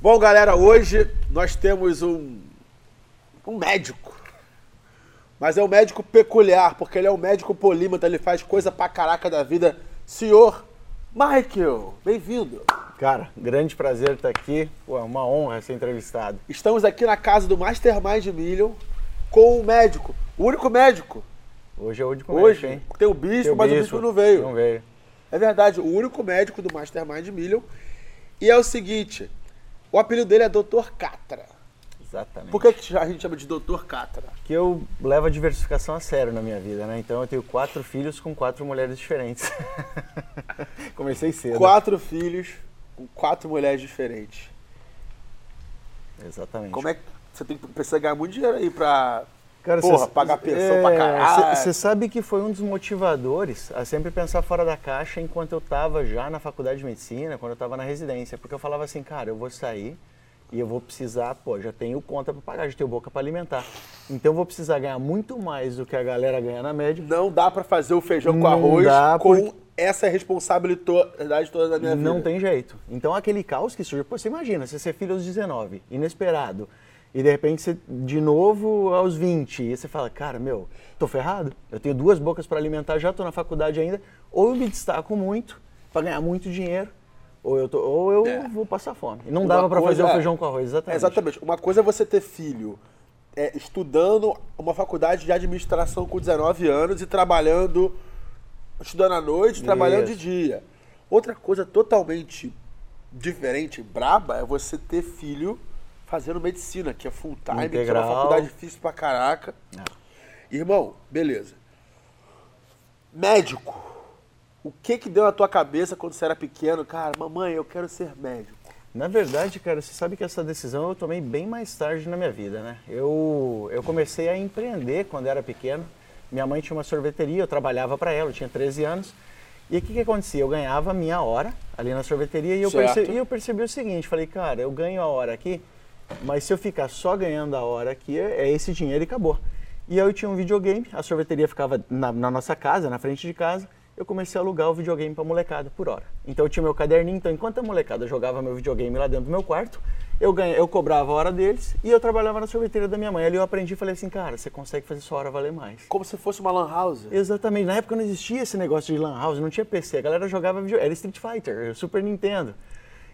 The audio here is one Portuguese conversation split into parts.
Bom, galera, hoje nós temos um, um médico. Mas é um médico peculiar, porque ele é um médico polímata, ele faz coisa pra caraca da vida. Senhor Michael, bem-vindo. Cara, grande prazer estar aqui. Pô, é uma honra ser entrevistado. Estamos aqui na casa do Mastermind Million com o médico, o único médico. Hoje é o único Hoje médico, hein? tem o bispo, Tem o mas o bispo, bispo não veio. Não veio. É verdade, o único médico do Mastermind Million. E é o seguinte, o apelido dele é Dr. Catra. Exatamente. Por que, a gente chama de Dr. Catra? Porque eu levo a diversificação a sério na minha vida, né? Então eu tenho quatro filhos com quatro mulheres diferentes. Comecei cedo. Quatro filhos com quatro mulheres diferentes. Exatamente. Como é que você tem, precisa ganhar muito dinheiro aí pra Cara, porra, cê- pagar pensão pra caralho? Você sabe que foi um dos motivadores a sempre pensar fora da caixa enquanto eu estava já na faculdade de medicina, quando eu estava na residência. Porque eu falava assim, cara, eu vou sair e eu vou precisar, pô, já tenho conta para pagar, já tenho boca para alimentar. Então eu vou precisar ganhar muito mais do que a galera ganha na média. Não dá pra fazer o feijão com Não arroz dá, com porque- essa responsabilidade toda da minha vida. Não tem jeito. Então aquele caos que surge, pô, você imagina, você ser filho aos 19, inesperado, e de repente você de novo aos 20, e você fala, cara, meu, tô ferrado. Eu tenho duas bocas para alimentar, já tô na faculdade ainda, ou eu me destaco muito para ganhar muito dinheiro, ou eu, tô, ou eu É. vou passar fome. E não Uma dava para fazer o feijão com arroz, exatamente. Exatamente. Uma coisa é você ter filho é, estudando uma faculdade de administração com 19 anos e trabalhando, estudando à noite, trabalhando de Isso. dia. Outra coisa totalmente diferente, braba, é você ter filho fazendo medicina, que é full time, que é uma faculdade difícil pra caraca. É. Irmão, beleza. Médico. O que que deu na tua cabeça quando você era pequeno? Cara, mamãe, eu quero ser médico. Na verdade, cara, você sabe que essa decisão eu tomei bem mais tarde na minha vida, né? Eu, eu comecei a empreender quando era pequeno. Minha mãe tinha uma sorveteria, eu trabalhava para ela, eu tinha 13 anos. E o que, que acontecia? Eu ganhava a minha hora ali na sorveteria e eu, Certo. perce- e eu percebi o seguinte, falei, cara, eu ganho a hora aqui, mas se eu ficar só ganhando a hora aqui, é esse dinheiro e acabou. E aí eu tinha um videogame, a sorveteria ficava na, na nossa casa, na frente de casa, eu comecei a alugar o videogame pra molecada por hora. Então eu tinha meu caderninho, então enquanto a molecada jogava meu videogame lá dentro do meu quarto, eu, ganha, eu cobrava a hora deles e eu trabalhava na sorveteria da minha mãe. Ali eu aprendi e falei assim, cara, você consegue fazer sua hora valer mais. Como se fosse uma lan house. Exatamente. Na época não existia esse negócio de lan house, não tinha PC. A galera jogava video... Era Street Fighter, Super Nintendo.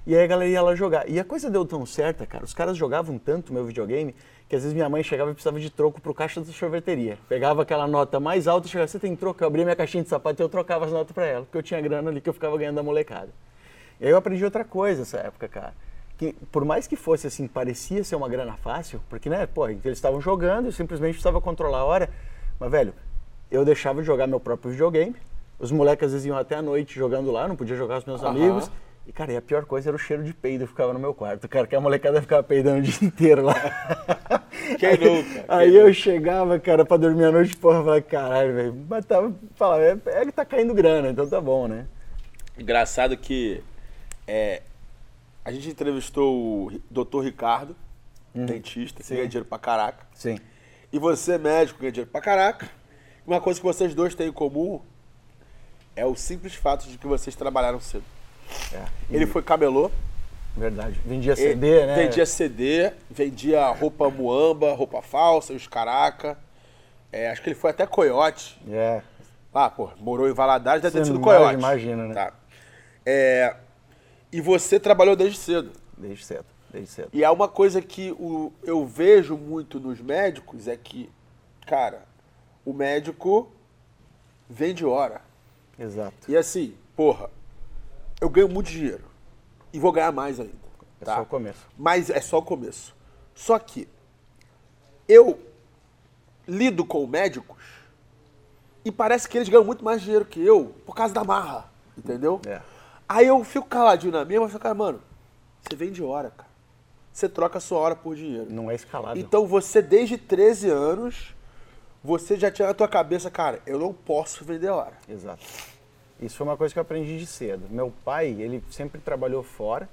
E aí a galera ia lá jogar. E a coisa deu tão certa, cara. Os caras jogavam tanto meu videogame que às vezes minha mãe chegava e precisava de troco pro caixa da sorveteria. Pegava aquela nota mais alta e chegava, você tem troco? Eu abria minha caixinha de sapato e eu trocava as notas pra ela, porque eu tinha grana ali que eu ficava ganhando da molecada. E aí eu aprendi outra coisa nessa época, cara. Que por mais que fosse assim, parecia ser uma grana fácil, porque, né, pô, eles estavam jogando, eu simplesmente precisava controlar a hora. Mas, velho, eu deixava de jogar meu próprio videogame. Os moleques às vezes iam até a noite jogando lá, não podia jogar com os meus Aham. amigos. E, cara, e a pior coisa era o cheiro de peido que ficava no meu quarto, cara, que a molecada ficava peidando o dia inteiro lá. Quem aí, nunca? Aí Quem eu chegava, cara, pra dormir à noite, porra, falava, caralho, velho, mas tava, falava, é, é que tá caindo grana, então tá bom, né? Engraçado que é, a gente entrevistou o Dr. Ricardo, dentista, que ganha dinheiro pra caraca. Sim. E você, médico, ganha dinheiro pra caraca. Uma coisa que vocês dois têm em comum é o simples fato de que vocês trabalharam cedo. É, Ele foi camelô, verdade. Vendia ele CD, né? vendia CD, vendia roupa muamba, roupa falsa, os caraca. É, acho que ele foi até coiote. É, Ah, pô, morou em Valadares, deve ter sido coiote. imagina, né? Tá. É, e você trabalhou desde cedo. desde cedo, desde cedo. E há uma coisa que o, eu vejo muito nos médicos é que, cara, o médico vende hora. Exato. E assim, porra, eu ganho muito dinheiro. E vou ganhar mais ainda. É tá? só o começo. Mas é só o começo. Só que eu lido com médicos e parece que eles ganham muito mais dinheiro que eu por causa da marra, entendeu? É. Aí eu fico caladinho na minha, mas cara, mano, você vende hora, cara. você troca a sua hora por dinheiro. Não é escalável. Então você, desde 13 anos, você já tinha na tua cabeça, cara, eu não posso vender hora. Exato. Isso foi uma coisa que eu aprendi de cedo. Meu pai, ele sempre trabalhou fora,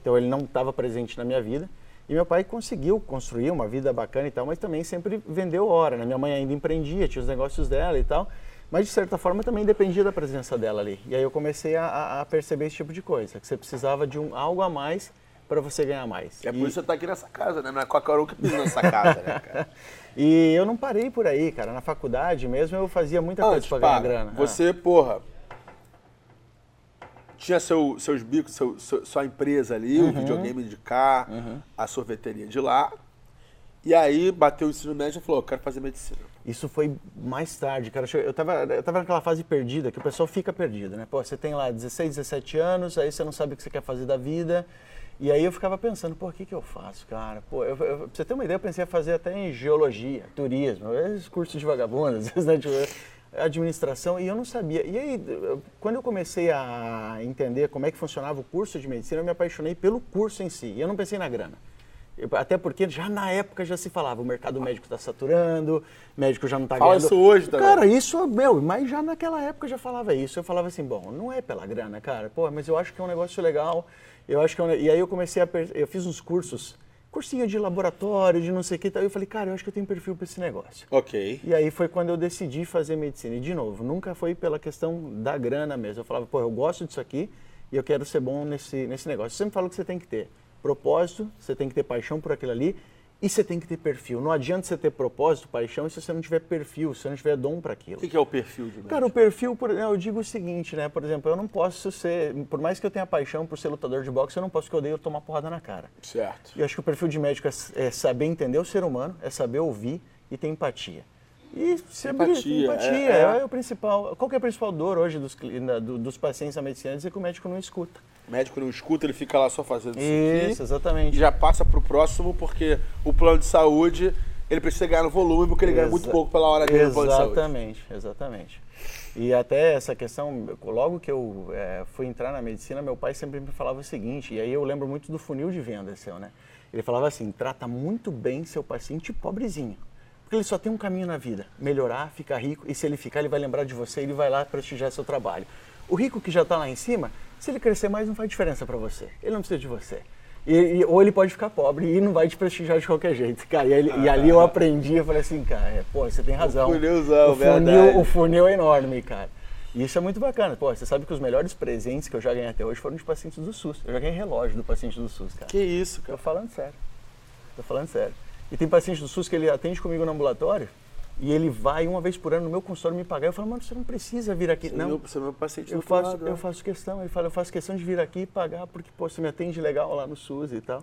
então ele não estava presente na minha vida. E meu pai conseguiu construir uma vida bacana e tal, mas também sempre vendeu hora. Né? Minha mãe ainda empreendia, tinha os negócios dela e tal. Mas de certa forma também dependia da presença dela ali. E aí eu comecei a, a perceber esse tipo de coisa, que você precisava de um algo a mais para você ganhar mais. É por E- isso que você tá aqui nessa casa, né? Não é qualquer um que nessa casa, né, cara? E eu não parei por aí, cara. Na faculdade mesmo eu fazia muita coisa Antes, para ganhar para, grana. Você, porra, tinha seu, seus bicos, seu- seu- sua empresa ali, Uhum. o videogame de cá, a sorveteria de lá. E aí bateu o ensino médio e falou, eu quero fazer medicina. Isso foi mais tarde, cara. Eu tava, eu tava naquela fase perdida, que o pessoal fica perdido, né? Pô, você tem lá 16, 17 anos, aí você não sabe o que você quer fazer da vida. E aí eu ficava pensando, pô, o que, que eu faço, cara? Pô, eu, eu- pra você ter uma ideia, eu pensei em fazer até em geologia, turismo, esses cursos de vagabundos, esses, né, tipo, administração, e eu não sabia. E aí, quando eu comecei a entender como é que funcionava o curso de medicina, eu me apaixonei pelo curso em si. E eu não pensei na grana. Eu- Até porque já na época já se falava, o mercado médico está saturando, médico já não está Fala ganhando. isso hoje também. Cara, isso, meu, mas já naquela época eu já falava isso. Eu falava assim, bom, não é pela grana, cara. Pô, mas eu acho que é um negócio legal. Eu acho que é um... E aí eu comecei a. per- Eu fiz uns cursos, cursinho de laboratório, de não sei o que tal. Eu falei, cara, eu acho que eu tenho perfil para esse negócio. Ok. E aí foi quando eu decidi fazer medicina. E de novo, nunca foi pela questão da grana mesmo. Eu falava, pô, eu gosto disso aqui e eu quero ser bom nesse, nesse negócio. Eu sempre falo que você tem que ter propósito, você tem que ter paixão por aquilo ali e você tem que ter perfil. Não adianta você ter propósito, paixão, se você não tiver perfil, se você não tiver dom para aquilo. O que, que é o perfil de médico? Cara, o perfil, por- eu digo o seguinte, né? Por exemplo, eu não posso ser, por mais que eu tenha paixão por ser lutador de boxe, eu não posso que eu odeio tomar porrada na cara. Certo. E eu acho que o perfil de médico é, é saber entender o ser humano, é saber ouvir e ter empatia. E ser Empatia, empatia é, é, é. o principal. Qual é a principal dor hoje dos, dos pacientes da medicina? É dizer que o médico não escuta. O médico não escuta, ele fica lá só fazendo isso, Isso, exatamente. E já passa pro próximo, porque o plano de saúde, ele precisa ganhar no volume, porque ele ganha muito Exa- pouco pela hora dele no plano de saúde. Exatamente, exatamente. E até essa questão, logo que eu eh, fui entrar na medicina, meu pai sempre me falava o seguinte, e aí eu lembro muito do funil de venda seu, né? Ele falava assim, trata muito bem seu paciente pobrezinho. Porque ele só tem um caminho na vida, melhorar, ficar rico, e se ele ficar, ele vai lembrar de você, ele vai lá prestigiar seu trabalho. O rico que já está lá em cima, se ele crescer mais, não faz diferença para você. Ele não precisa de você. E, e- ou ele pode ficar pobre e não vai te prestigiar de qualquer jeito. Cara, e, ali- e ali eu aprendi, eu falei assim, cara, é, pô, você tem razão. funilzão, o funil, o funil é enorme, cara. E isso é muito bacana. Pô, você sabe que os melhores presentes que eu já ganhei até hoje foram de pacientes do SUS. Eu já ganhei relógio do paciente do SUS, cara. Que isso, Tô cara. falando sério. Tô falando sério. E tem paciente do SUS que ele atende comigo no ambulatório e ele vai uma vez por ano no meu consultório me pagar. Eu falo, mano, você não precisa vir aqui. Você é não, meu- Você é meu paciente eu faço, lado, eu né? faço questão. Ele fala, eu faço questão de vir aqui e pagar porque, pô, você me atende legal lá no SUS e tal.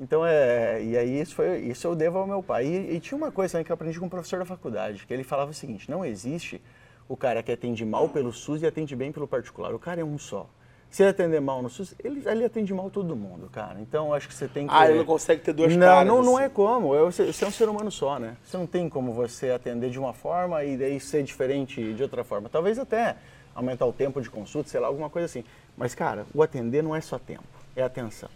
Então, é, e aí isso, foi, isso eu devo ao meu pai. E, e tinha uma coisa também que eu aprendi com um professor da faculdade, que ele falava o seguinte, não existe o cara que atende mal pelo SUS e atende bem pelo particular. O cara é um só. Se ele atender mal no SUS, ele, ele atende mal todo mundo, cara. Então, acho que você tem que... Ah, ele não consegue ter duas não, caras, Não, não assim. é como. Você, você é um ser humano só, né? Você não tem como você atender de uma forma e daí ser diferente de outra forma. Talvez até aumentar o tempo de consulta, sei lá, alguma coisa assim. Mas, cara, o atender não é só tempo, é atenção.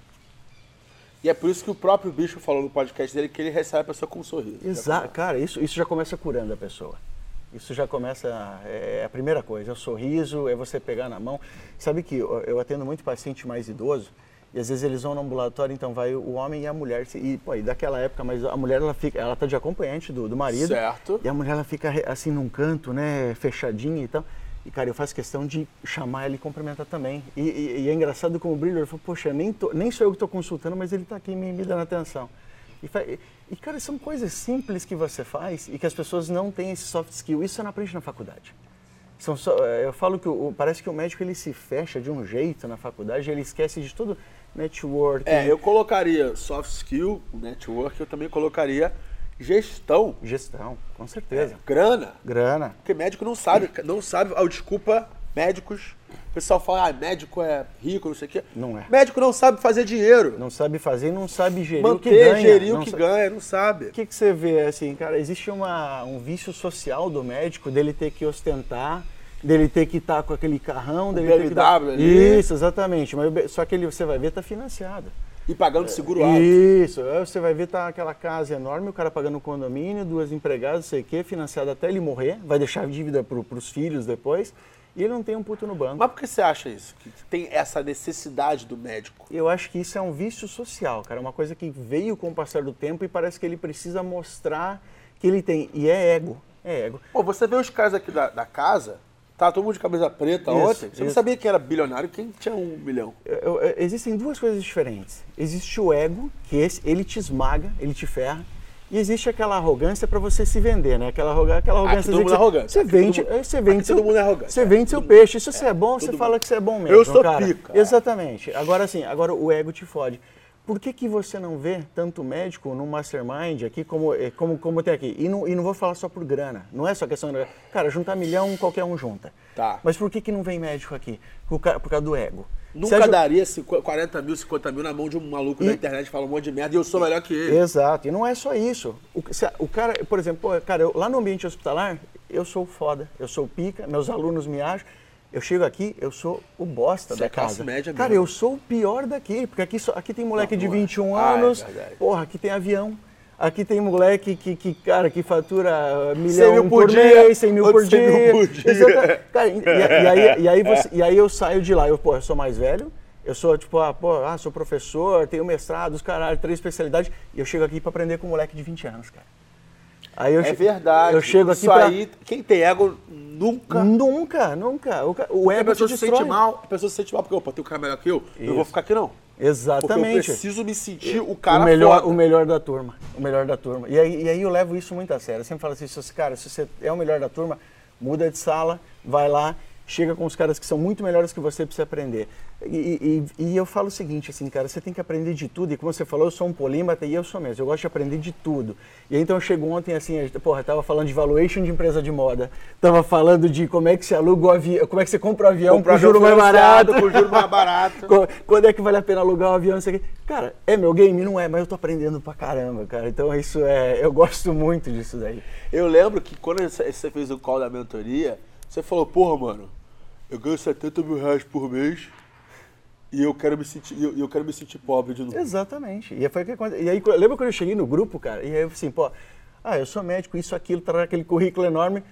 E é por isso que o próprio bicho falou no podcast dele que ele recebe a pessoa com um sorriso. Exato, cara, isso, isso já começa curando a pessoa. Isso já começa, é a primeira coisa, é o sorriso, é você pegar na mão. Sabe que eu, atendo muito paciente mais idoso e às vezes eles vão no ambulatório, então vai o homem e a mulher. E, pô, e daquela época, mas a mulher, ela fica, ela tá de acompanhante do, do marido. Certo. E a mulher, ela fica assim num canto, né, fechadinha e tal. E, cara, eu faço questão de chamar ela e cumprimentar também. E, e- e é engraçado como o Brilho, ele falou, poxa, nem, tô- nem sou eu que estou consultando, mas ele está aqui me, me dando atenção. E, e- cara, são coisas simples que você faz e que as pessoas não têm esse soft skill. Isso você não aprende na faculdade. São só- eh, eu falo que o- parece que o médico ele se fecha de um jeito na faculdade, ele esquece de todo network. É, eu colocaria soft skill, network, eu também colocaria gestão, Gestão, com certeza. grana. Grana. Porque médico não sabe, não sabe, oh, desculpa, médicos. O pessoal fala, ah, médico é rico, não sei o quê. Não é. Médico não sabe fazer dinheiro. Não sabe fazer e não sabe gerir o que Manter, ganha. gerir o Não que sa- ganha, não sabe. O que, que você vê, assim, cara, existe uma, um vício social do médico dele ter que ostentar, dele ter que estar com aquele carrão, dele ter que BMW dar... ali. Isso, exatamente. Mas o só que ele, você vai ver, tá financiado. E pagando seguro alto. Isso, aí você vai ver tá aquela casa enorme, o cara pagando condomínio, duas empregadas, sei o quê, financiado até ele morrer, vai deixar dívida para os filhos depois, e ele não tem um puto no banco. Mas por que você acha isso? Que tem essa necessidade do médico? Eu acho que isso é um vício social, cara, uma coisa que veio com o passar do tempo e parece que ele precisa mostrar que ele tem, e é ego, é ego. Pô, você vê os caras aqui da, da casa, tá todo mundo de camisa preta Isso, ontem, você não isso. sabia que era bilionário, quem tinha um milhão? Existem duas coisas diferentes. Existe o ego, que esse, ele te esmaga, ele te ferra. E existe aquela arrogância para você se vender, né? Aquela, arroga- aquela arrogância. todo mundo que é arrogante. Você vende, mundo- você vende seu, todo mundo é arrogante. Você vende É, seu peixe. Se você é, bom, você todo fala mundo. que você é bom mesmo. Eu sou cara. pica, é. Exatamente. Agora sim, agora o ego te fode. Por que, que você não vê tanto médico no Mastermind aqui como, eh, como, como tem aqui? E não, e não vou falar só por grana. Não é só questão de. Cara, juntar milhão, qualquer um junta. Tá. Mas por que, que não vem médico aqui? Por, por causa do ego. Nunca Sérgio- daria 50, 40 mil, 50 mil na mão de um maluco da internet que fala um monte de merda e eu sou melhor que ele. Exato, e não é só isso. O, o cara, por exemplo, pô, cara, eu- lá no ambiente hospitalar, eu sou foda, eu sou pica, meus alunos me acham. Eu chego aqui, eu sou o bosta Você da é classe casa. média cara, mesmo. eu sou o pior daqui, porque aqui, só- aqui tem moleque Não, de não é. 21 Ah, é anos, porra, aqui tem avião. Aqui tem moleque que, que, cara, que fatura 100 milhão mil por por dia, mês, 100 mil por 100 mil dia. por dia. Cara, e, e aí, e, aí você- e aí eu saio de lá, eu, pô, eu sou mais velho, eu sou tipo, ah, pô, ah, sou professor, tenho mestrado, os caralho, três especialidades, e eu chego aqui pra aprender com um moleque de 20 anos, cara. Aí eu É verdade. Eu chego aqui Isso pra... aí, quem tem ego nunca. Nunca, nunca. O, o a ego te pessoa se sente mal, a pessoa se sente mal porque, opa, tem um cara melhor que eu, eu vou ficar aqui não. Porque eu Exatamente. preciso me sentir o cara o melhor, foda. o melhor da turma, o melhor da turma. E aí, e aí eu levo isso muito a sério. Eu sempre falo assim, cara, se você é o melhor da turma, muda de sala, vai lá, chega com os caras que são muito melhores que você precisa aprender. E, e- e eu falo o seguinte, assim, cara, você tem que aprender de tudo. E como você falou, eu sou um polímata e eu sou mesmo. Eu gosto de aprender de tudo. E aí, então eu chego ontem assim, a gente- porra, tava falando de valuation de empresa de moda, tava falando de como é que se aluga o avião, como é que você compra o avião Comprar com juro mais barato. Com juro mais barato. Qu- Quando é que vale a pena alugar um avião? Não sei o quê. Cara, é meu game? Não é, mas eu tô aprendendo pra caramba, cara. Então isso é. Eu gosto muito disso daí. Eu lembro que quando você você fez o call da mentoria, você falou, porra, mano, eu ganho 70 mil reais por mês e eu quero me sentir, eu, eu quero me sentir pobre de novo. Exatamente. E, foi o que e aí, lembra quando eu cheguei no grupo, cara? E aí eu falei assim, pô, ah, eu sou médico, isso, aquilo, tá aquele currículo enorme,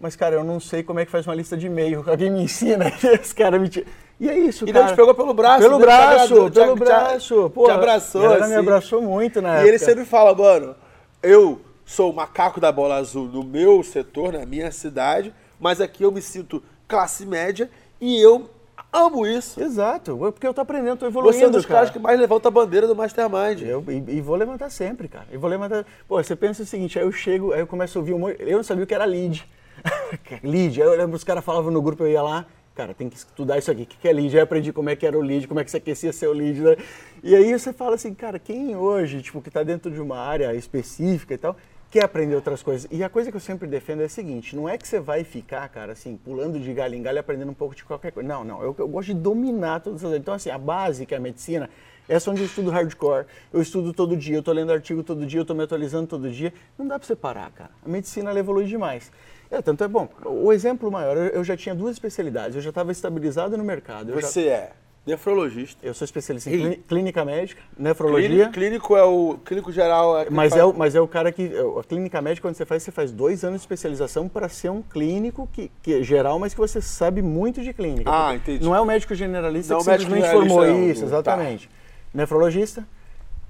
mas, cara, eu não sei como é que faz uma lista de e-mail. Alguém me ensina, e esse cara me tira. E é isso, E cara. Deus te pegou pelo braço, Pelo te braço, te- pelo te- braço. te Pô, abraçou, A galera me assim. abraçou muito na E época. ele sempre fala, mano, eu sou o macaco da bola azul no meu setor, na minha cidade, mas aqui eu me sinto classe média e eu amo isso. Exato, porque eu tô aprendendo, tô evoluindo, Você é um dos cara. caras que mais levanta a bandeira do Mastermind. Eu, e, e vou levantar sempre, cara. E vou levantar. Pô, você pensa o seguinte, aí eu chego, aí eu começo a ouvir um monte. Eu não sabia o que era lead. lead. Aí eu lembro os caras falavam no grupo, eu ia lá, cara, tem que estudar isso aqui. O que que é lead? Aí eu aprendi como é que era o lead, como é que você aquecia seu lead, né? E aí você fala assim, cara, quem hoje, tipo, que tá dentro de uma área específica e tal, quer aprender outras coisas. E a coisa que eu sempre defendo é a seguinte, não é que você vai ficar, cara, assim, pulando de galho em galho, aprendendo um pouco de qualquer coisa. Não, não. Eu, eu gosto de dominar todas essas Então, assim, a base, que é a medicina, essa é onde eu estudo hardcore, eu estudo todo dia, eu tô lendo artigo todo dia, eu tô me atualizando todo dia. Não dá pra você parar, cara. A medicina ela evolui demais. É, tanto é bom. O exemplo maior, eu já tinha duas especialidades, eu já estava estabilizado no mercado. Eu, já- Você é nefrologista. eu sou especialista em clíni- clínica médica, nefrologia. clínico é o clínico geral. É Mas faz- é, o, mas é o cara que. A clínica médica, quando você faz, você faz dois anos de especialização para ser um clínico que, que é geral, mas que você sabe muito de clínica. Ah, entendi. Não é o médico generalista Não que é simplesmente generalista, formou não. isso, Tá. exatamente. Nefrologista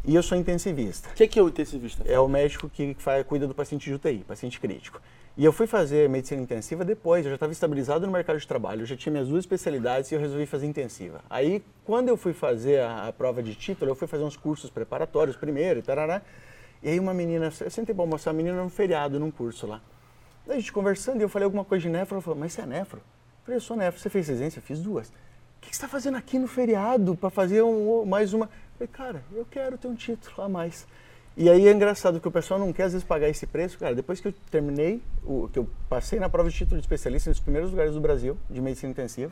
e eu sou intensivista. O que, que é o intensivista? É o médico que faz, cuida do paciente de UTI, paciente crítico. E eu fui fazer medicina intensiva depois, eu já estava estabilizado no mercado de trabalho, eu já tinha minhas duas especialidades e eu resolvi fazer intensiva. Aí, quando eu fui fazer a, a prova de título, eu fui fazer uns cursos preparatórios primeiro e tarará. E aí uma menina, eu sentei para almoçar, a menina num feriado, num curso lá. A gente conversando, e eu falei alguma coisa de nefro, ela falou, mas você é nefro? Eu falei, eu sou nefro, você fez residência? Eu fiz duas. O que que você está fazendo aqui no feriado para fazer um, mais uma? Eu falei, cara, eu quero ter um título a mais. E aí é engraçado que o pessoal não quer às vezes pagar esse preço, cara. Depois que eu terminei, o, que eu passei na prova de título de especialista nos primeiros lugares do Brasil de medicina intensiva,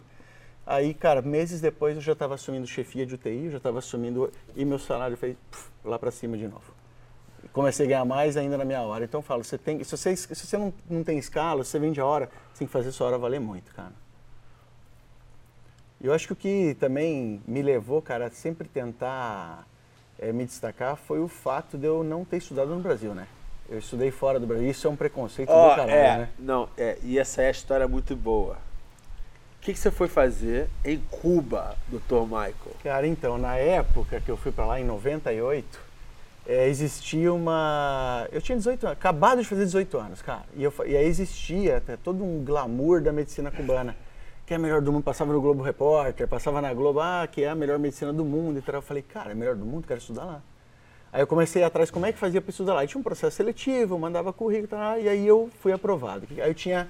aí, cara, meses depois eu já estava assumindo chefia de UTI, já estava assumindo e meu salário foi puf, lá para cima de novo. Comecei a ganhar mais ainda na minha hora. Então eu falo, você tem, se você, se você não, não tem escala, se você vende a hora, você tem que fazer sua hora valer muito, cara. E eu acho que o que também me levou, cara, a sempre tentar é, me destacar foi o fato de eu não ter estudado no Brasil, né? Eu estudei fora do Brasil. Isso é um preconceito Ó, do caralho, é, né? não, é, e essa é a história muito boa. O que, que você foi fazer em Cuba, Dr. Michael? Cara, então, na época que eu fui pra lá, em 98, é, existia uma. Eu tinha 18 anos, acabado de fazer 18 anos, cara. E, eu, e aí existia até todo um glamour da medicina cubana. Que é a melhor do mundo, passava no Globo Repórter, passava na Globo, ah, que é a melhor medicina do mundo e tal. Eu falei, cara, é a melhor do mundo, quero estudar lá. Aí eu comecei atrás como é que fazia para estudar lá. E tinha um processo seletivo, eu mandava currículo, tal, e aí eu fui aprovado. Aí eu tinha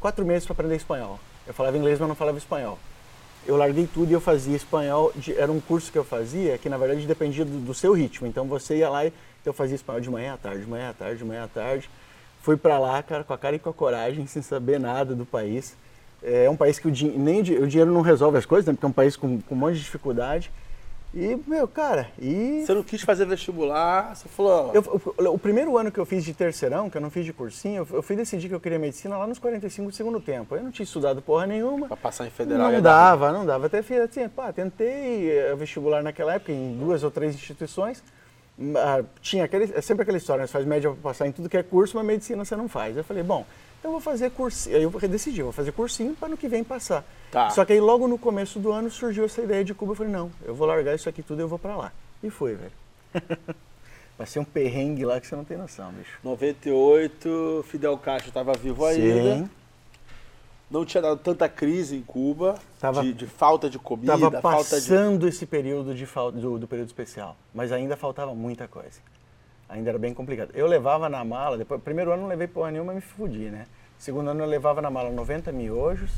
quatro meses para aprender espanhol. Eu falava inglês, mas não falava espanhol. Eu larguei tudo e eu fazia espanhol. de- era um curso que eu fazia que, na verdade, dependia do, do seu ritmo. Então você ia lá e eu fazia espanhol de manhã à tarde, de manhã à tarde, de manhã à tarde. Fui para lá, cara, com a cara e com a coragem, sem saber nada do país. É um país que o, din- nem o di- o dinheiro não resolve as coisas, né? Porque é um país com, com um monte de dificuldade. E, meu, cara, e Você não quis fazer vestibular, você falou. eu- o, o primeiro ano que eu fiz de terceirão, que eu não fiz de cursinho, eu, eu fui decidir que eu queria medicina lá nos 45 do segundo tempo. Eu não tinha estudado porra nenhuma. Pra passar em federal. Não dava, não dava. Até fiz assim, pá, tentei eh, vestibular naquela época em duas ou três instituições. Ah, Tinha aquele, é sempre aquela história, né? você faz média para passar em tudo que é curso, mas medicina você não faz. Eu falei, bom, eu vou fazer cursinho. Aí eu decidi, vou fazer cursinho para no que vem passar. Tá. Só que aí logo no começo do ano surgiu essa ideia de Cuba. Eu falei, não, eu vou largar isso aqui tudo e eu vou para lá. E fui, velho. Passei um perrengue lá que você não tem noção, bicho. 98, Fidel Castro estava vivo ainda. Sim. Não tinha dado tanta crise em Cuba, Tava- de, de falta de comida, Tava falta de. passando esse período de fal- do, do período especial, mas ainda faltava muita coisa. Ainda era bem complicado. Eu levava na mala, depois, primeiro ano eu não levei porra nenhuma, me fudi, né? Segundo ano eu levava na mala 90 miojos,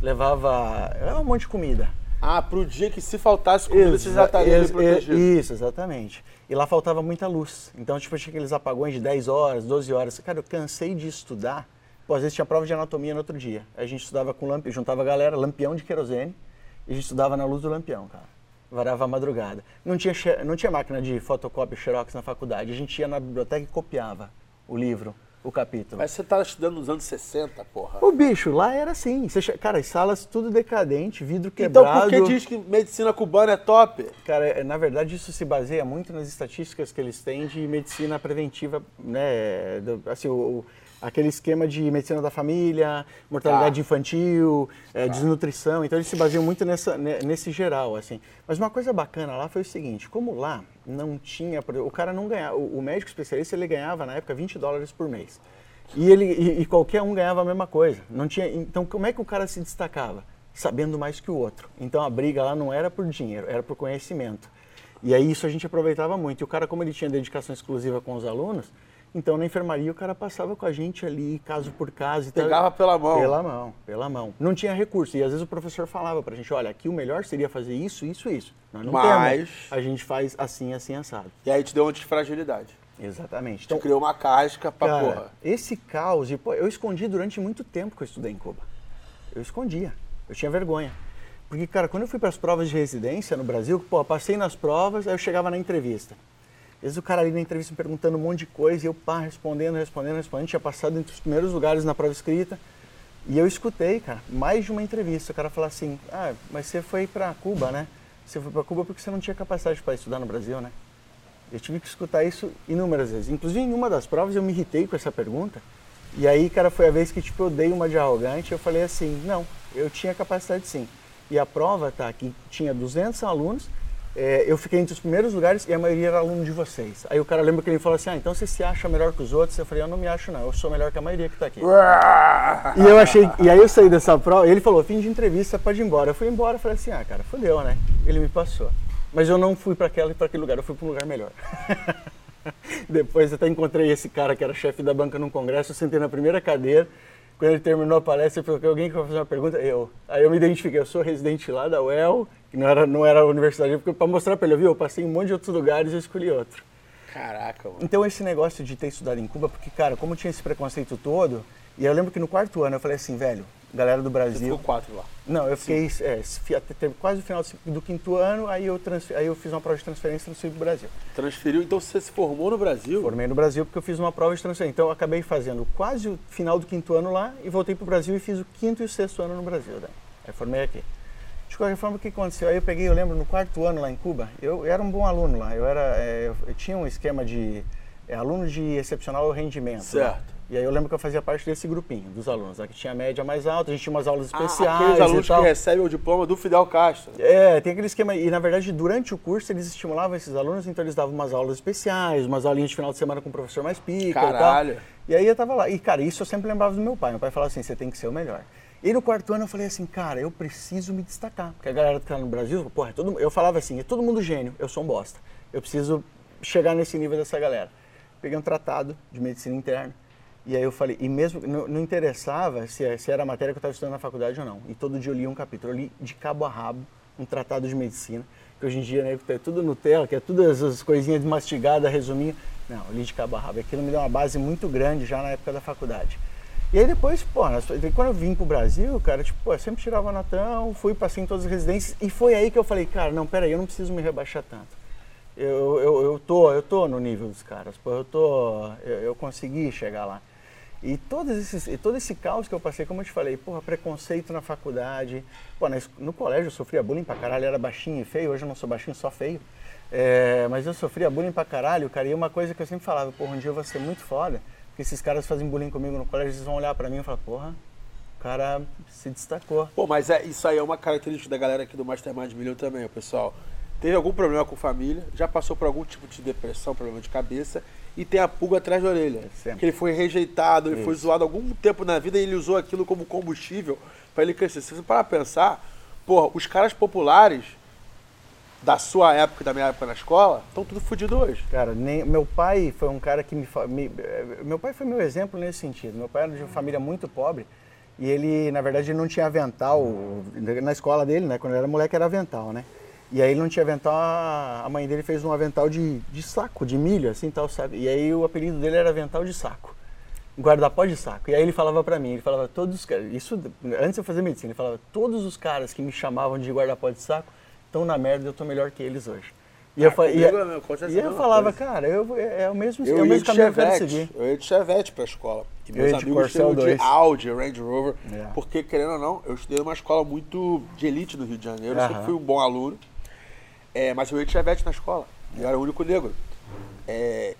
levava é, um monte de comida. Ah, pro dia que se faltasse comida, você já estaria Ex- bem protegido. Isso, exatamente. E lá faltava muita luz. Então, tipo, tinha aqueles apagões de 10 horas, 12 horas. Cara, eu cansei de estudar. Pô, às vezes tinha prova de anatomia no outro dia. Aí a gente estudava com lampião, juntava a galera, lampião de querosene, e a gente estudava na luz do lampião, cara. Varava a madrugada. Não tinha, não tinha máquina de fotocópia, xerox na faculdade. A gente ia na biblioteca e copiava o livro, o capítulo. Mas você tava estudando nos anos 60, porra. O bicho, lá era assim. Você Cara, as salas tudo decadente, vidro Então quebrado. por que diz que medicina cubana é top? Cara, é, na verdade isso se baseia muito nas estatísticas que eles têm de medicina preventiva, né? assim, o- aquele esquema de medicina da família, mortalidade Tá. infantil, é, desnutrição. Então eles se baseiam muito nessa, ne- nesse geral, assim. Mas uma coisa bacana lá foi o seguinte: como lá não tinha, o cara não ganhava, o, o médico especialista ele ganhava na época 20 dólares por mês. E ele e, e qualquer um ganhava a mesma coisa. Não tinha, então como é que o cara se destacava? Sabendo mais que o outro. Então a briga lá não era por dinheiro, era por conhecimento. E aí isso a gente aproveitava muito. E o cara, como ele tinha dedicação exclusiva com os alunos, então na enfermaria o cara passava com a gente ali, caso por caso. e tal. Pegava pela mão. Pela mão, pela mão. Não tinha recurso. E às vezes o professor falava pra gente, olha, aqui o melhor seria fazer isso, isso, isso. Nós não Mas- temos. A gente faz assim, assim, assado. E aí te deu uma desfragilidade. Exatamente. Te criou uma casca pra Cara, porra. esse caos, e, pô, eu escondi durante muito tempo que eu estudei em Cuba. Eu escondia. Eu tinha vergonha. Porque, cara, quando eu fui para as provas de residência no Brasil, pô, passei nas provas, aí eu chegava na entrevista. Às vezes o cara ali na entrevista me perguntando um monte de coisa e eu, pá, respondendo, respondendo, respondendo. Tinha passado entre os primeiros lugares na prova escrita. E eu escutei, cara, mais de uma entrevista. O cara falar assim: Ah, mas você foi para Cuba, né? Você foi para Cuba porque você não tinha capacidade para estudar no Brasil, né? Eu tive que escutar isso inúmeras vezes. Inclusive, em uma das provas, eu me irritei com essa pergunta. E aí, cara, foi a vez que tipo, eu dei uma de arrogante. Eu falei assim: não, eu tinha capacidade sim. E a prova tá que tinha 200 alunos. É, eu fiquei entre os primeiros lugares e a maioria era aluno de vocês. Aí o cara lembra que ele falou assim: ah, então você se acha melhor que os outros? Eu falei: eu não me acho, não. Eu sou melhor que a maioria que está aqui. E eu achei, e aí eu saí dessa prova, ele falou, fim de entrevista, pode ir embora. Eu fui embora, falei assim, ah, cara, fodeu, né? Ele me passou. Mas eu não fui para aquela e para aquele lugar, eu fui para um lugar melhor. Depois eu até encontrei esse cara que era chefe da banca num congresso, eu sentei na primeira cadeira. Quando ele terminou a palestra, ele falou que alguém que vai fazer uma pergunta, eu. Aí eu me identifiquei, eu sou residente lá da UEL, que não era, não era a universidade, porque para mostrar para ele, viu, eu passei em um monte de outros lugares e eu escolhi outro. Caraca, mano. Então esse negócio de ter estudado em Cuba, porque, cara, como tinha esse preconceito todo, e eu lembro que no quarto ano eu falei assim, velho, galera do Você Brasil. ficou quatro lá. Não, eu fiquei é, teve quase o final do- quinto ano, aí eu, transfe- aí eu fiz uma prova de transferência e transferi pro Brasil. Transferiu, então você se formou no Brasil? Formei no Brasil porque eu fiz uma prova de transferência. Então eu acabei fazendo quase o final do quinto ano lá e voltei pro Brasil e fiz o quinto e o sexto ano no Brasil. Daí. Aí formei aqui. De qualquer forma, o que aconteceu? Aí eu peguei, eu lembro, no quarto ano lá em Cuba, eu, eu era um bom aluno lá. Eu, era, é, eu, eu tinha um esquema de é, aluno de excepcional rendimento. lá. Certo. E aí eu lembro que eu fazia parte desse grupinho dos alunos, lá, que tinha a média mais alta, a gente tinha umas aulas Ah, especiais aqueles alunos que recebem o diploma do Fidel Castro. É, tem aquele esquema. E na verdade, durante o curso, eles estimulavam esses alunos, então eles davam umas aulas especiais, umas aulinhas de final de semana com o professor mais pica Caralho. e tal. E aí eu tava lá. E, cara, isso eu sempre lembrava do meu pai. Meu pai falava assim: você tem que ser o melhor. E no quarto ano eu falei assim, cara, eu preciso me destacar. Porque a galera que tá no Brasil, porra, é todo, eu falava assim, é todo mundo gênio, eu sou um bosta. Eu preciso chegar nesse nível dessa galera. Peguei um tratado de medicina interna. E aí eu falei, e mesmo, não, não interessava se, se era a matéria que eu estava estudando na faculdade ou não. E todo dia eu li um capítulo, eu li de cabo a rabo um tratado de medicina, que hoje em dia né, é tudo Nutella, que é todas as coisinhas mastigadas, resuminho. Não, eu li de cabo a rabo. Aquilo me deu uma base muito grande já na época da faculdade. E aí depois, pô, quando eu vim pro Brasil, cara, tipo, pô, eu sempre tirava notão, fui, passei em todas as residências, e foi aí que eu falei, cara, não, peraí, eu não preciso me rebaixar tanto. Eu, eu, eu, tô, eu tô no nível dos caras, pô, eu tô, eu, eu consegui chegar lá. E, todos esses, e todo esse caos que eu passei, como eu te falei, porra, preconceito na faculdade, pô, es- no colégio eu sofria bullying pra caralho, era baixinho e feio, hoje eu não sou baixinho, só feio. É, mas eu sofria bullying pra caralho, cara, e uma coisa que eu sempre falava, porra, um dia eu vou ser muito foda, porque esses caras fazem bullying comigo no colégio, eles vão olhar pra mim e falar, porra, o cara se destacou. Pô, mas é, isso aí é uma característica da galera aqui do Mastermind Million também, pessoal. Teve algum problema com família, já passou por algum tipo de depressão, problema de cabeça, e tem a pulga atrás da orelha. Sempre. Que ele foi rejeitado, ele foi Isso. zoado algum tempo na vida e ele usou aquilo como combustível pra ele crescer. Se você parar pra pensar, porra, os caras populares da sua época e da minha época na escola estão tudo fodidos hoje. Cara, nem, meu pai foi um cara que me, me- eh, Meu pai foi meu exemplo nesse sentido. Meu pai era de uma família muito pobre e ele, na verdade, não tinha avental. Na escola dele, né? Quando ele era moleque, era avental, né? E aí ele não tinha avental, a mãe dele fez um avental de, de saco, de milho, assim tal, sabe? E aí o apelido dele era avental de saco. Guarda-pó de saco. E aí ele falava pra mim, ele falava, todos os caras, isso antes de eu fazer medicina, ele falava, todos os caras que me chamavam de guarda-pó de saco estão na merda, eu tô melhor que eles hoje. E Ah, eu, fa- e, é, meu, e a eu falava, coisa. cara, eu, é, é o mesmo, é Eu o ia mesmo caminho que eu quero seguir. eu ia de Chevette pra escola. E Eu meus de amigos tinham de 2. Audi, Range Rover. É. Porque, querendo ou não, eu estudei numa escola muito de elite no Rio de Janeiro. Eu sempre fui um bom aluno. É, mas eu ia de Chevette na escola. Eu era o único negro. É,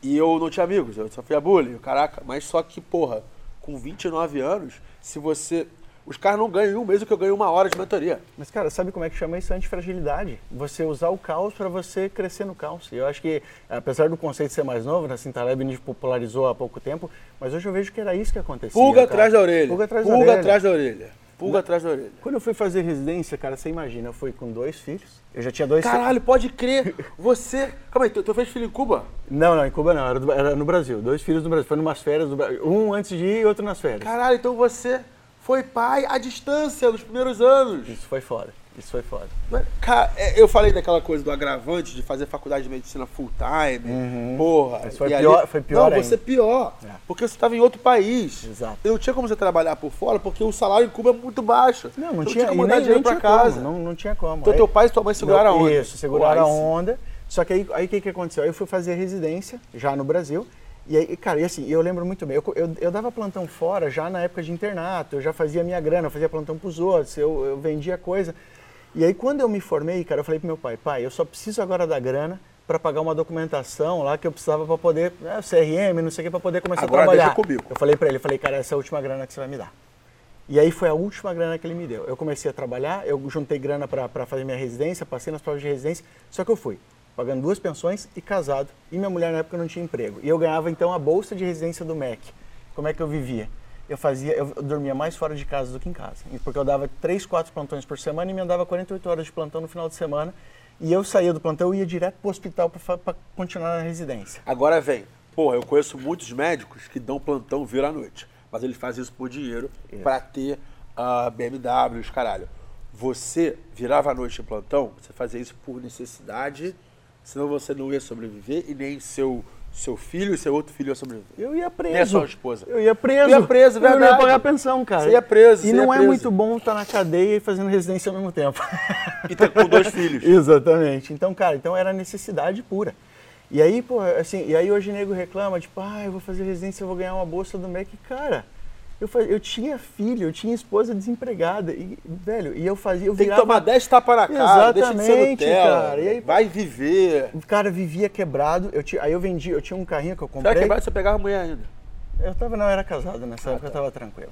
e eu não tinha amigos, eu sofria bullying, caraca. Mas só que, porra, com 29 anos, se você... Os caras não ganham em um mês o que eu ganho uma hora de mentoria. Mas, cara, sabe como é que chama isso? Antifragilidade. Você usar o caos para você crescer no caos. E eu acho que, apesar do conceito ser mais novo, né, assim, Taleb popularizou há pouco tempo, mas hoje eu vejo que era isso que acontecia. Pulga cara. atrás da orelha. Pulga atrás da Pulga orelha. atrás da orelha. Pulga atrás da orelha. Quando eu fui fazer residência, cara, você imagina, eu fui com dois filhos. Eu já tinha dois filhos. Caralho, pode crer. Você. Calma aí, tu, tu fez filho em Cuba? Não, não, em Cuba não, era, do- era no Brasil. Dois filhos no Brasil. Foi numas férias do Brasil. Um antes de ir e outro nas férias. Caralho, então você foi pai à distância nos primeiros anos. Isso foi foda. Isso foi foda. Cara, é, eu falei daquela coisa do agravante de fazer faculdade de medicina full time. Porra. Mas foi pior- foi pior Não, você ainda. pior. É. Porque você estava em outro país. Exato. E não tinha como você trabalhar por fora, porque o salário em Cuba é muito baixo. Não, não Você tinha, como mandar nem, dinheiro tinha casa. Como, não, não tinha como. Então Aí- teu pai e tua mãe seguraram a onda. Isso, seguraram a Pô, aí onda. Só que aí aí o que, que aconteceu? Aí eu fui fazer residência já no Brasil. E aí, cara, e assim, eu lembro muito bem, eu, eu, eu dava plantão fora já na época de internato, eu já fazia minha grana, eu fazia plantão pros outros, eu, eu vendia coisa. E aí quando eu me formei, cara, eu falei pro meu pai, pai, eu só preciso agora da grana para pagar uma documentação lá que eu precisava para poder, né, CRM, não sei o que, para poder começar Agora a trabalhar. comigo. Eu falei para ele, eu falei, cara, essa é a última grana que você vai me dar. E aí foi a última grana que ele me deu. Eu comecei a trabalhar, eu juntei grana para fazer minha residência, passei nas provas de residência, só que eu fui pagando duas pensões e casado. E minha mulher na época não tinha emprego. E eu ganhava então a bolsa de residência do MEC. Como é que eu vivia? Eu fazia, eu dormia mais fora de casa do que em casa. Porque eu dava três, quatro plantões por semana e me andava 48 horas de plantão no final de semana. E eu saía do plantão e ia direto pro hospital para continuar na residência. Agora vem. Porra, eu conheço muitos médicos que dão plantão vira à noite. Mas eles fazem isso por dinheiro pra ter a BMW, os caralho. Você virava à noite em plantão, você fazia isso por necessidade, senão você não ia sobreviver e nem seu, seu filho e seu outro filho ia sobreviver. Eu ia preso. Nem a sua esposa. Eu ia preso. Tu ia preso, Eu não ia verdade. pagar pensão, cara. Você ia preso, E não ia é preso. muito bom estar na cadeia e fazendo residência ao mesmo tempo. E tá com dois filhos. Exatamente. Então, cara, então era necessidade pura. E aí, pô, assim, e aí hoje o nego reclama, tipo, ah, eu vou fazer residência, eu vou ganhar uma bolsa do MEC. Cara, Eu, eu tinha filho, eu tinha esposa desempregada. E, velho, e eu fazia. Eu Tem que virava- tomar 10 tapas na cara, deixa de ser Exatamente, Nutella. cara. E aí- Vai viver. O cara vivia quebrado. Eu tinha, aí eu vendi, eu tinha um carrinho que eu Você comprei. vai quebrar você pegava a mulher ainda. Eu tava, não, eu era casado nessa época, eu tava tranquilo.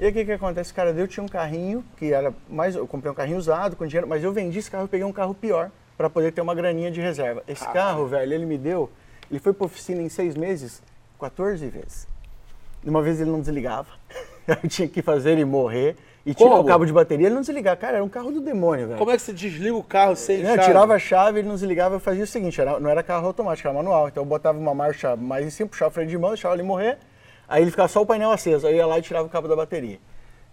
E aí o que que acontece? Cara, eu tinha um carrinho que era mais. Eu comprei um carrinho usado com dinheiro, mas eu vendi esse carro e peguei um carro pior para poder ter uma graninha de reserva. Esse carro, velho, ele me deu. Ele foi pra oficina em seis meses, 14 vezes. Uma vez ele não desligava. Eu tinha que fazer ele morrer e tirar Como? o cabo de bateria. Ele não desligava. Cara, era um carro do demônio, velho. Como é que você desliga o carro sem Não, eu chave? tirava a chave, ele não desligava, eu fazia o seguinte, era- não era carro automático, era manual. Então eu botava uma marcha mais em cima, puxava o freio de mão, deixava ele morrer, aí ele ficava só o painel aceso, aí eu ia lá e tirava o cabo da bateria.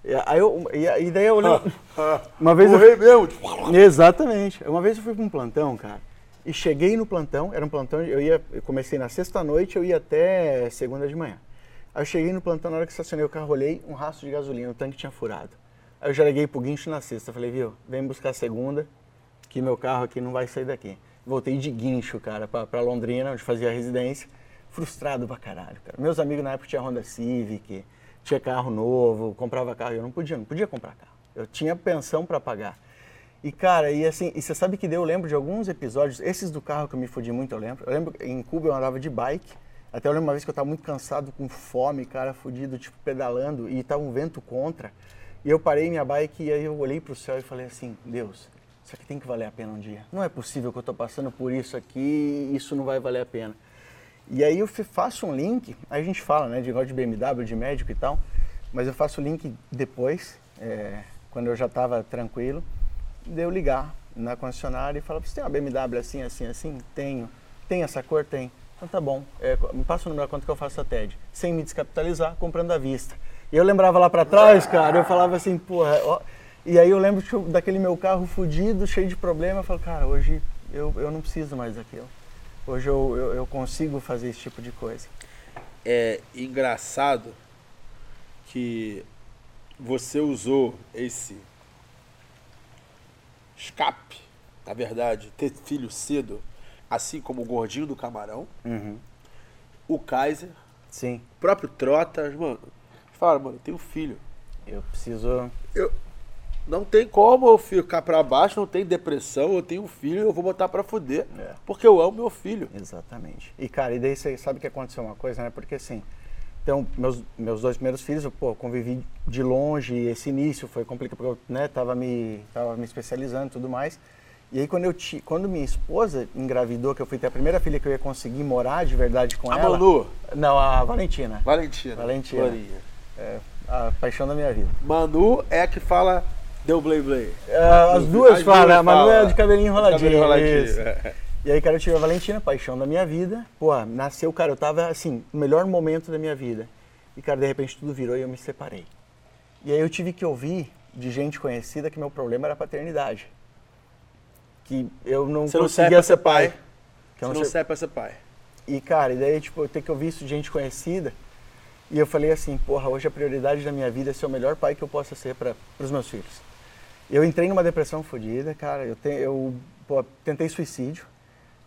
E, aí eu, e, daí eu lembro... uma vez eu, mesmo. tipo, Exatamente. Uma vez eu fui para um plantão, cara, e cheguei no plantão, era um plantão, eu ia, eu comecei na sexta-noite, eu ia até segunda de manhã. Aí eu cheguei no plantão, na hora que estacionei o carro, olhei um rastro de gasolina, o tanque tinha furado. Aí eu já liguei pro guincho na sexta, falei, viu, vem buscar a segunda, que meu carro aqui não vai sair daqui. Voltei de guincho, cara, pra, pra Londrina, onde fazia a residência, frustrado pra caralho, cara. Meus amigos na época tinham Honda Civic, tinha carro novo, comprava carro, eu não podia, não podia comprar carro. Eu tinha pensão pra pagar. E, cara, e assim, e você sabe que daí eu lembro de alguns episódios, esses do carro que eu me fudi muito, eu lembro. Eu lembro em Cuba eu andava de bike, até eu lembro uma vez que eu tava muito cansado, com fome, cara, fudido, tipo, pedalando, e tava um vento contra. E eu parei minha bike e aí eu olhei pro céu e falei assim, Deus, isso aqui tem que valer a pena um dia. Não é possível que eu tô passando por isso aqui isso não vai valer a pena. E aí eu faço um link, a gente fala, né, de negócio de BMW, de médico e tal, mas eu faço o link depois, é, quando eu já estava tranquilo, de eu ligar na concessionária e falar, você tem uma BMW assim, assim, assim? Tenho. Tem essa cor? Tem. Então tá bom, é, me passa o número conta que eu faço a TED, sem me descapitalizar, comprando à vista. E eu lembrava lá para trás, cara, eu falava assim, porra, ó. E aí eu lembro daquele meu carro fudido, cheio de problema, eu falo, cara, hoje eu, eu não preciso mais daquilo. Hoje eu, eu, eu consigo fazer esse tipo de coisa. É engraçado que você usou esse escape, na verdade, ter filho cedo, assim como o gordinho do camarão, o Kaiser, Sim, o próprio Trotas, mano. Fala, mano, eu tenho filho. eu preciso. Eu, não tem como eu ficar pra baixo, não tem depressão, eu tenho um filho, eu vou botar pra fuder, É. porque eu amo meu filho. Exatamente. E, cara, e daí você sabe que aconteceu uma coisa, né? Porque assim, então, meus, meus dois primeiros filhos, eu, pô, convivi de longe, esse início foi complicado, porque eu, né, tava me, tava me especializando e tudo mais. E aí, quando, eu ti, quando minha esposa engravidou, que eu fui ter a primeira filha que eu ia conseguir morar de verdade com A ela... Manu? Não, a Valentina. Valentina. Valentina. Florinha. É, a paixão da minha vida. Manu é a que fala deu blay blay. É, as duas falam, a Manu é de cabelinho enroladinho. Cabelinho enroladinho, é. E aí, cara, eu tive a Valentina, paixão da minha vida. Pô, nasceu, cara, eu tava assim, no melhor momento da minha vida. E, cara, de repente tudo virou e eu me separei. E aí eu tive que ouvir de gente conhecida que meu problema era a paternidade. Que eu não Você não conseguia pra ser pai. Que eu Você não não sei- pra ser pai. e, cara, e daí, tipo, eu que ouvir isso de gente conhecida. E eu falei assim, porra, hoje a prioridade da minha vida é ser o melhor pai que eu possa ser para os meus filhos. Eu entrei numa depressão fodida, cara. Eu, te, eu pô, tentei suicídio.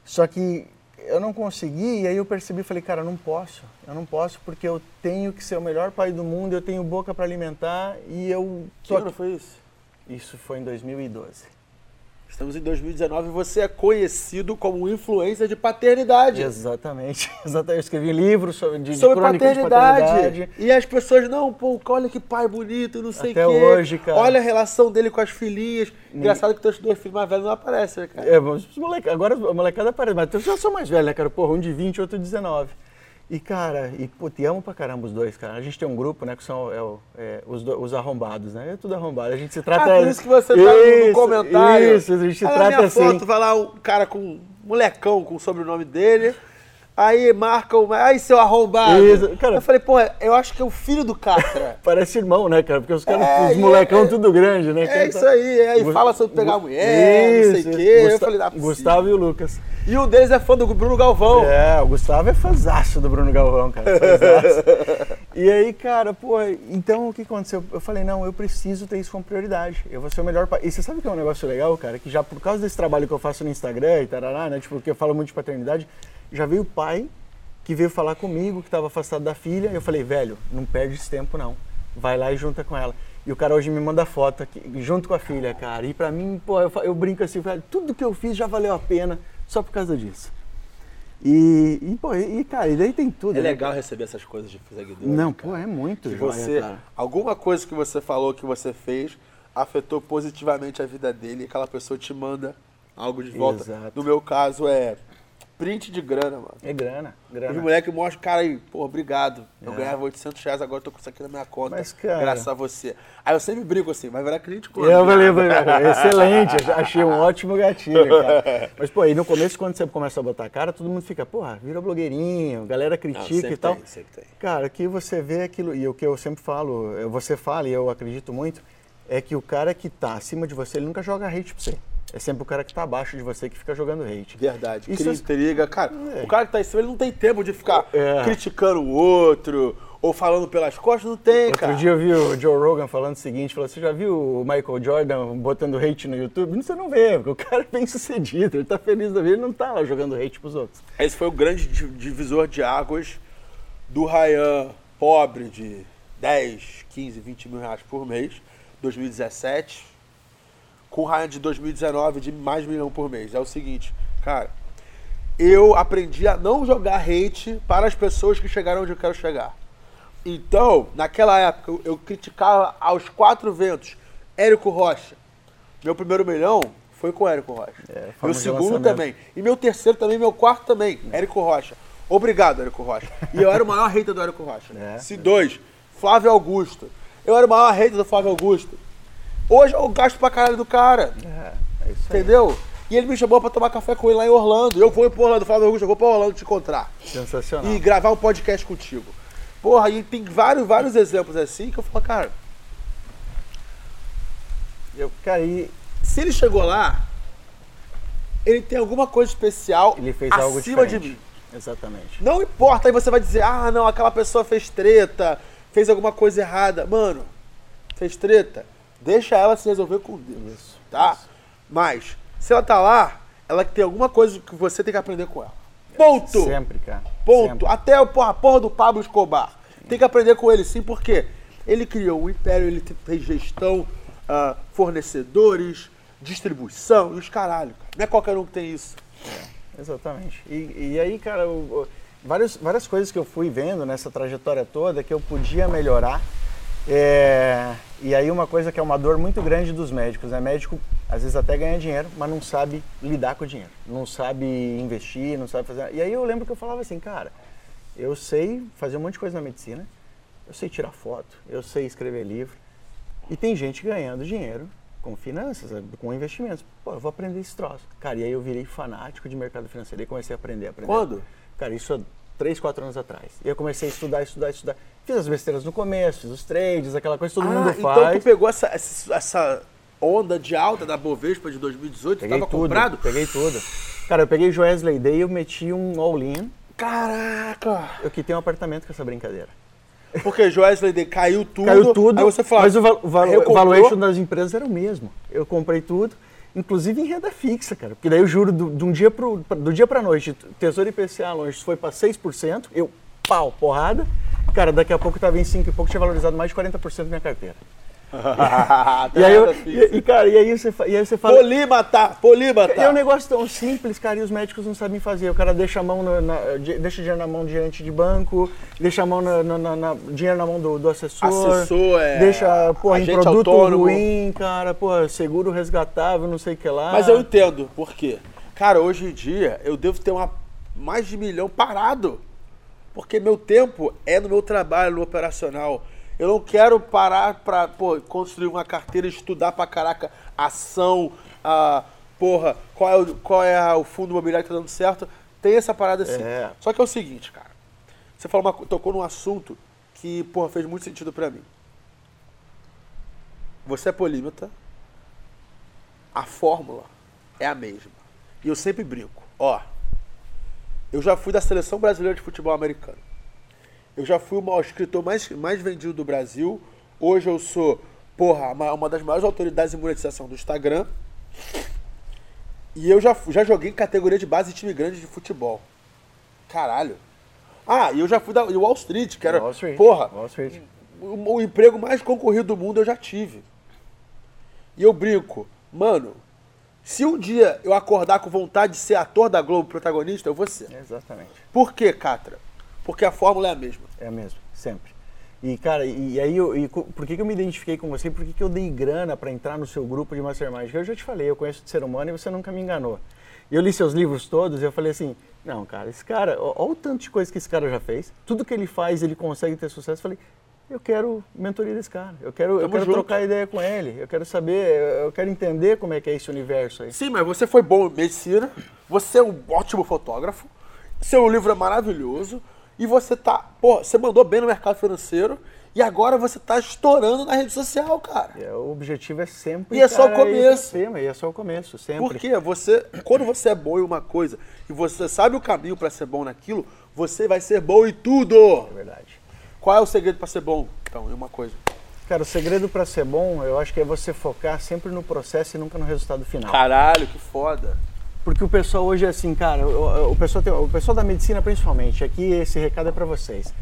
Só que eu não consegui, e aí eu percebi, falei, cara, eu não posso. Eu não posso porque eu tenho que ser o melhor pai do mundo, eu tenho boca para alimentar e eu Que ano foi isso? Isso foi em 2012. Estamos em 2019 e você é conhecido como influencer de paternidade. Exatamente. Exatamente. Eu escrevi livros sobre, de, Sobre crônicas de paternidade. paternidade. E as pessoas, não, pô, olha que pai bonito, não sei o quê. Até hoje, cara. Olha a relação dele com as filhinhas. Engraçado que teus dois filhos mais velhos não aparecem, né, cara? É, mas os moleca, agora a molecada parece, mas eu já sou mais velho, né, cara? Porra, um de 20 e outro de 19. E, cara, e, pô, te amo pra caramba os dois, cara. A gente tem um grupo, né, que são é, o- é, os, do- os arrombados, né? É tudo arrombado. A gente se trata... Ah, por isso que você tá no- no Isso, comentário. Isso, a gente se trata minha assim. foto vai lá um cara com um molecão com o sobrenome dele. Aí marca o. Aí, seu arrombado. Isso, cara. eu falei, pô, eu acho que é o filho do Catra. Parece irmão, né, cara? Porque os caras, É, os molecão é- tudo grande, né? É cara? isso aí. Aí Gu- fala sobre pegar mulher, não sei Isso, o quê. eu falei, dá Gustavo e o Lucas. E um deles é fã do Bruno Galvão. É, o Gustavo é fãzaço do Bruno Galvão, cara. fãzaço. e aí, cara, pô, então o que aconteceu? Eu falei, não, eu preciso ter isso como prioridade. Eu vou ser o melhor pai. E você sabe que é um negócio legal, cara? Que já por causa desse trabalho que eu faço no Instagram e tarará, né? Tipo, porque eu falo muito de paternidade, já veio pai que veio falar comigo, que estava afastado da filha. E eu falei, velho, não perde esse tempo, não. vai lá e junta com ela. E o cara hoje me manda foto aqui, junto com a filha, cara. E pra mim, pô, eu, eu brinco assim, cara, tudo que eu fiz já valeu a pena só por causa disso. E, e pô, e, cara, e daí tem tudo. É né, legal receber essas coisas de seguidor. Não, cara. pô, é muito Que joia, você, cara. alguma coisa que você falou que você fez afetou positivamente a vida dele e aquela pessoa te manda algo de volta. Exato. No meu caso é print de grana, mano. É grana, Os grana. moleques mostram, cara aí, pô, obrigado. Eu É. ganhava 800 reais, agora eu tô com isso aqui na minha conta. Mas, cara- Graças a você. Aí eu sempre brinco assim, vai virar crítico. Eu né? falei, excelente, eu achei um ótimo gatilho, cara. Mas, pô, aí no começo, quando você começa a botar a cara, todo mundo fica, porra, vira blogueirinho, galera critica sempre e tal. tem, sempre tem. Cara, que você vê aquilo, e o que eu sempre falo, você fala e eu acredito muito, é que o cara que tá acima de você, ele nunca joga hate pra você. É sempre o cara que tá abaixo de você que fica jogando hate. Verdade. Isso Cria intriga. Cara, É. o cara que tá em cima, ele não tem tempo de ficar É. criticando o outro ou falando pelas costas, não tem, Outro cara. dia eu vi o Joe Rogan falando o seguinte, falou, você já viu o Michael Jordan botando hate no YouTube? Não, Você não vê, porque o cara é bem sucedido, ele tá feliz da vida, ele não tá lá jogando hate pros outros. Esse foi o grande di- divisor de águas do Ryan pobre de 10, 15, 20 mil reais por mês, 2017, com o Ryan de 2019 de mais milhão por mês. É o seguinte, cara, eu aprendi a não jogar hate para as pessoas que chegaram onde eu quero chegar. Então, naquela época, eu- criticava aos quatro ventos Érico Rocha. Meu primeiro milhão foi com Érico Rocha. É, meu segundo também. E meu terceiro também, meu quarto também, Érico Rocha. Obrigado, Érico Rocha. E eu era o maior hater do Érico Rocha. É. Se dois, Flávio Augusto. Eu era o maior hater do Flávio Augusto. Hoje eu gasto pra caralho do cara. É, é isso aí. Entendeu? E ele me chamou pra tomar café com ele lá em Orlando. Eu fui pro Orlando, Flávio Augusto, eu vou pra Orlando te encontrar. Sensacional. E gravar um podcast contigo. Porra, e tem vários, vários exemplos assim que eu falo, cara, Eu, e se ele chegou lá, ele tem alguma coisa especial ele fez acima algo diferente. de mim. Exatamente. Não importa, aí você vai dizer, ah, não, aquela pessoa fez treta, fez alguma coisa errada. Mano, fez treta, deixa ela se resolver com Deus. Isso, Tá? isso. Mas, se ela tá lá, ela tem alguma coisa que você tem que aprender com ela. Ponto! Sempre, cara. Ponto. Sempre. Até o porra, a porra do Pablo Escobar. Tem que aprender com ele sim, porque ele criou um império, ele fez gestão, ah, fornecedores, distribuição e os caralho. cara. Não é qualquer um que tem isso. Exatamente. E, e aí, cara, o- o- várias coisas que eu fui vendo nessa trajetória toda que eu podia melhorar. É, e aí uma coisa que é uma dor muito grande dos médicos, né? Médico às vezes até ganha dinheiro, mas não sabe lidar com o dinheiro, não sabe investir, não sabe fazer. E aí eu lembro que eu falava assim, cara, eu sei fazer um monte de coisa na medicina, eu sei tirar foto, eu sei escrever livro, e tem gente ganhando dinheiro com finanças, com investimentos. Pô, eu vou aprender esse troço. Cara, e aí eu virei fanático de mercado financeiro e comecei a aprender, aprender. Quando? Cara, isso há 3, 4 anos atrás. E eu comecei a estudar, estudar, estudar. Fiz as besteiras no começo, fiz os trades, aquela coisa que todo mundo então faz. tu pegou essa, essa, onda de alta da Bovespa de 2018, Peguei tava tudo, comprado? peguei tudo. Cara, eu peguei Joesley Day e eu meti um all-in. Caraca! Eu quitei um apartamento com essa brincadeira. Porque Joesley Day caiu tudo. Caiu tudo, Aí você fala, mas o, val- recomprou? valuation das empresas era o mesmo. Eu comprei tudo, inclusive em renda fixa, cara. Porque daí o juro do, de um dia pro, do dia pra noite, Tesouro IPCA longe foi pra 6%, eu, pau, porrada. Cara, daqui a pouco tava em 5 e pouco, tinha valorizado mais de 40% minha carteira. E aí, eu, e, e, cara, e aí você, e aí você fala... Polímata! Polímata! É um negócio tão simples, cara, e os médicos não sabem fazer. O cara deixa a mão na, na- de- deixa dinheiro na mão gerente de banco, deixa a mão na, na- na- dinheiro na mão do, do assessor. Assessor, é, Deixa, pô, em produto autônomo. ruim, cara, pô, seguro resgatável, não sei o que lá. Mas eu entendo por quê. Cara, hoje em dia eu devo ter uma, mais de milhão parado. Porque meu tempo é no meu trabalho, no operacional. Eu não quero parar pra pô, construir uma carteira e estudar pra caraca ação, a, porra, qual é, o, qual é o fundo imobiliário que tá dando certo. Tem essa parada assim. É. Só que é o seguinte, cara. Você falou uma, co- tocou num assunto que, porra, fez muito sentido pra mim. Você é polímata, a fórmula é a mesma. E eu sempre brinco. Ó, eu já fui da seleção brasileira de futebol americano. Eu já fui o maior escritor mais, mais vendido do Brasil. Hoje eu sou, porra, uma uma das maiores autoridades em monetização do Instagram. E eu já, já joguei em categoria de base de time grande de futebol. Caralho. Ah, e eu já fui da Wall Street, que era. Wall Street, Porra, Wall Street. o, o emprego mais concorrido do mundo eu já tive. E eu brinco, mano, se um dia eu acordar com vontade de ser ator da Globo protagonista, eu vou ser. Exatamente. Por quê, Catra? Porque a fórmula é a mesma. É a mesma, sempre. E, cara, e, aí, eu, e por que, que eu me identifiquei com você? Por que, que eu dei grana pra entrar no seu grupo de Mastermind? Eu já te falei, eu conheço de ser humano e você nunca me enganou. Eu li seus livros todos e eu falei assim, não, cara, esse cara, olha o tanto de coisa que esse cara já fez. Tudo que ele faz, ele consegue ter sucesso. Eu falei, eu quero mentoria desse cara. Eu quero, eu quero junto. trocar ideia com ele. Eu quero saber, eu, quero entender como é que é esse universo aí. Sim, mas você foi bom em medicina, você é um ótimo fotógrafo, seu livro é maravilhoso, e você tá. Pô, você mandou bem no mercado financeiro, e agora você tá estourando na rede social, cara. É, o objetivo é sempre. E é só o começo. cima, E é só o começo, sempre. Porque você, quando você é bom em uma coisa e você sabe o caminho pra ser bom naquilo, você vai ser bom em tudo. É verdade. Qual é o segredo pra ser bom? Então, em uma coisa. Cara, o segredo pra ser bom, eu acho que é você focar sempre no processo e nunca no resultado final. Caralho, que foda. Porque o pessoal hoje é assim, cara, o, o pessoal, tem- o pessoal da medicina principalmente, aqui esse recado é pra vocês.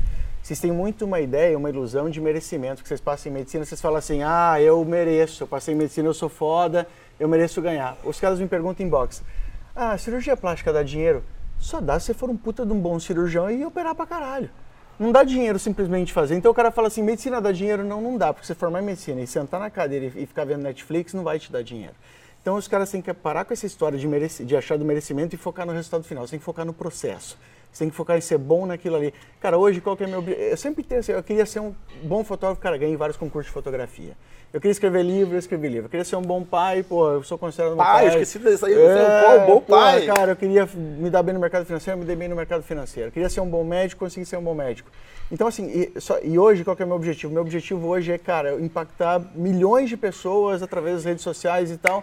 Vocês têm muito uma ideia, uma ilusão de merecimento, que vocês passam em medicina, vocês falam assim, ah, eu mereço, eu passei em medicina, eu sou foda, eu mereço ganhar. Os caras me perguntam em box, ah, cirurgia plástica dá dinheiro? Só dá se você for um puta de um bom cirurgião e operar pra caralho. Não dá dinheiro simplesmente fazer. Então o cara fala assim, medicina dá dinheiro? Não, não dá, porque você formar em medicina e sentar na cadeira e ficar vendo Netflix não vai te dar dinheiro. Então os caras têm que parar com essa história de, mereci- de achar do merecimento e focar no resultado final. Tem que focar no processo. Você tem que focar em ser bom naquilo ali. Cara, hoje qual que é meu? Eu sempre tenho assim, eu queria ser um bom fotógrafo, cara, ganhei vários concursos de fotografia. Eu queria escrever livro, eu escrevi livro. Eu queria ser um bom pai, pô, eu sou considerado um Pai, pai. esqueci disso aí, você é um bom pô, pai. Cara, eu queria me dar bem no mercado financeiro, eu me dei bem no mercado financeiro. Eu queria ser um bom médico, consegui ser um bom médico. Então, assim, e, só- e hoje, qual que é o meu objetivo? Meu objetivo hoje é, cara, impactar milhões de pessoas através das redes sociais e tal.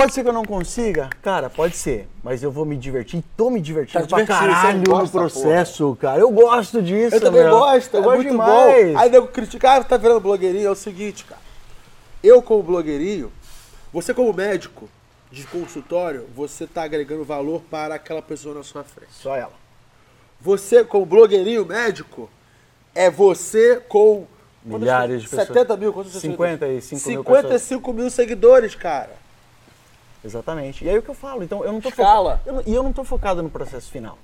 Pode ser que eu não consiga? Cara, pode ser. Mas eu vou me divertir. Tô me divertindo Tá pra caralho no gosta, processo, cara. Eu gosto disso, Eu também meu. gosto, Eu é gosto muito demais. bom. Aí nego critica, ah, tá virando blogueirinho. É o seguinte, cara. Eu, como blogueirinho, você, como médico de consultório, você tá agregando valor para aquela pessoa na sua frente. Só ela. Você, como blogueirinho médico, é você com. Milhares de pessoas? pessoas. 70 mil, quantos 55 mil 55 mil seguidores, cara. Exatamente. E aí o que eu falo? Então, eu não tô Escala. focado. eu não- E eu não tô focado no processo final.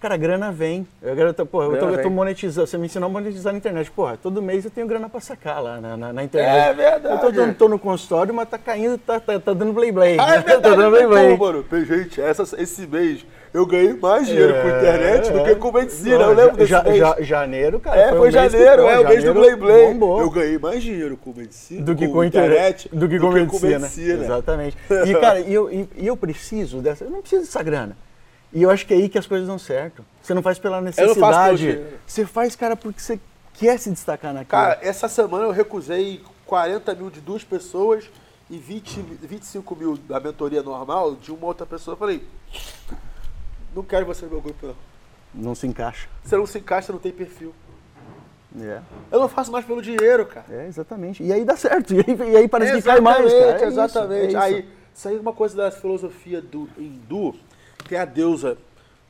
Cara, a grana vem. Eu, eu, tô, porra, eu, tô, eu tô monetizando. Você me ensinou a monetizar na internet. Porra, todo mês eu tenho grana pra sacar lá na, na, na internet. É verdade. Eu tô, tô, tô no consultório, mas tá caindo, tá, tá, tá dando play play. Ah, é tá dando verdade. play play. Mano, gente, essa- esse mês eu ganhei mais dinheiro com internet do É. que com medicina. Não, eu lembro desse ja- mês. ja- janeiro, cara. É, foi, que- janeiro, é o mês do Blay Blay. Eu ganhei mais dinheiro com medicina, do que com, internet, do que com medicina. medicina. Exatamente. E, cara, e eu, e, eu preciso dessa. Eu não preciso dessa grana. E eu acho que é aí que as coisas dão certo. Você não faz pela necessidade. Você faz, cara, porque você quer se destacar naquilo. Cara, essa semana eu recusei 40 mil de duas pessoas e 20, 25 mil da mentoria normal de uma outra pessoa. Eu falei, não quero você no meu grupo, não. não se encaixa. Você não se encaixa, não tem perfil. É, Eu não faço mais pelo dinheiro, cara. é exatamente. E aí dá certo. E aí, e aí parece que cai mais, cara. É isso, exatamente. é isso. Aí, isso aí é uma coisa da filosofia do hindu, tem a deusa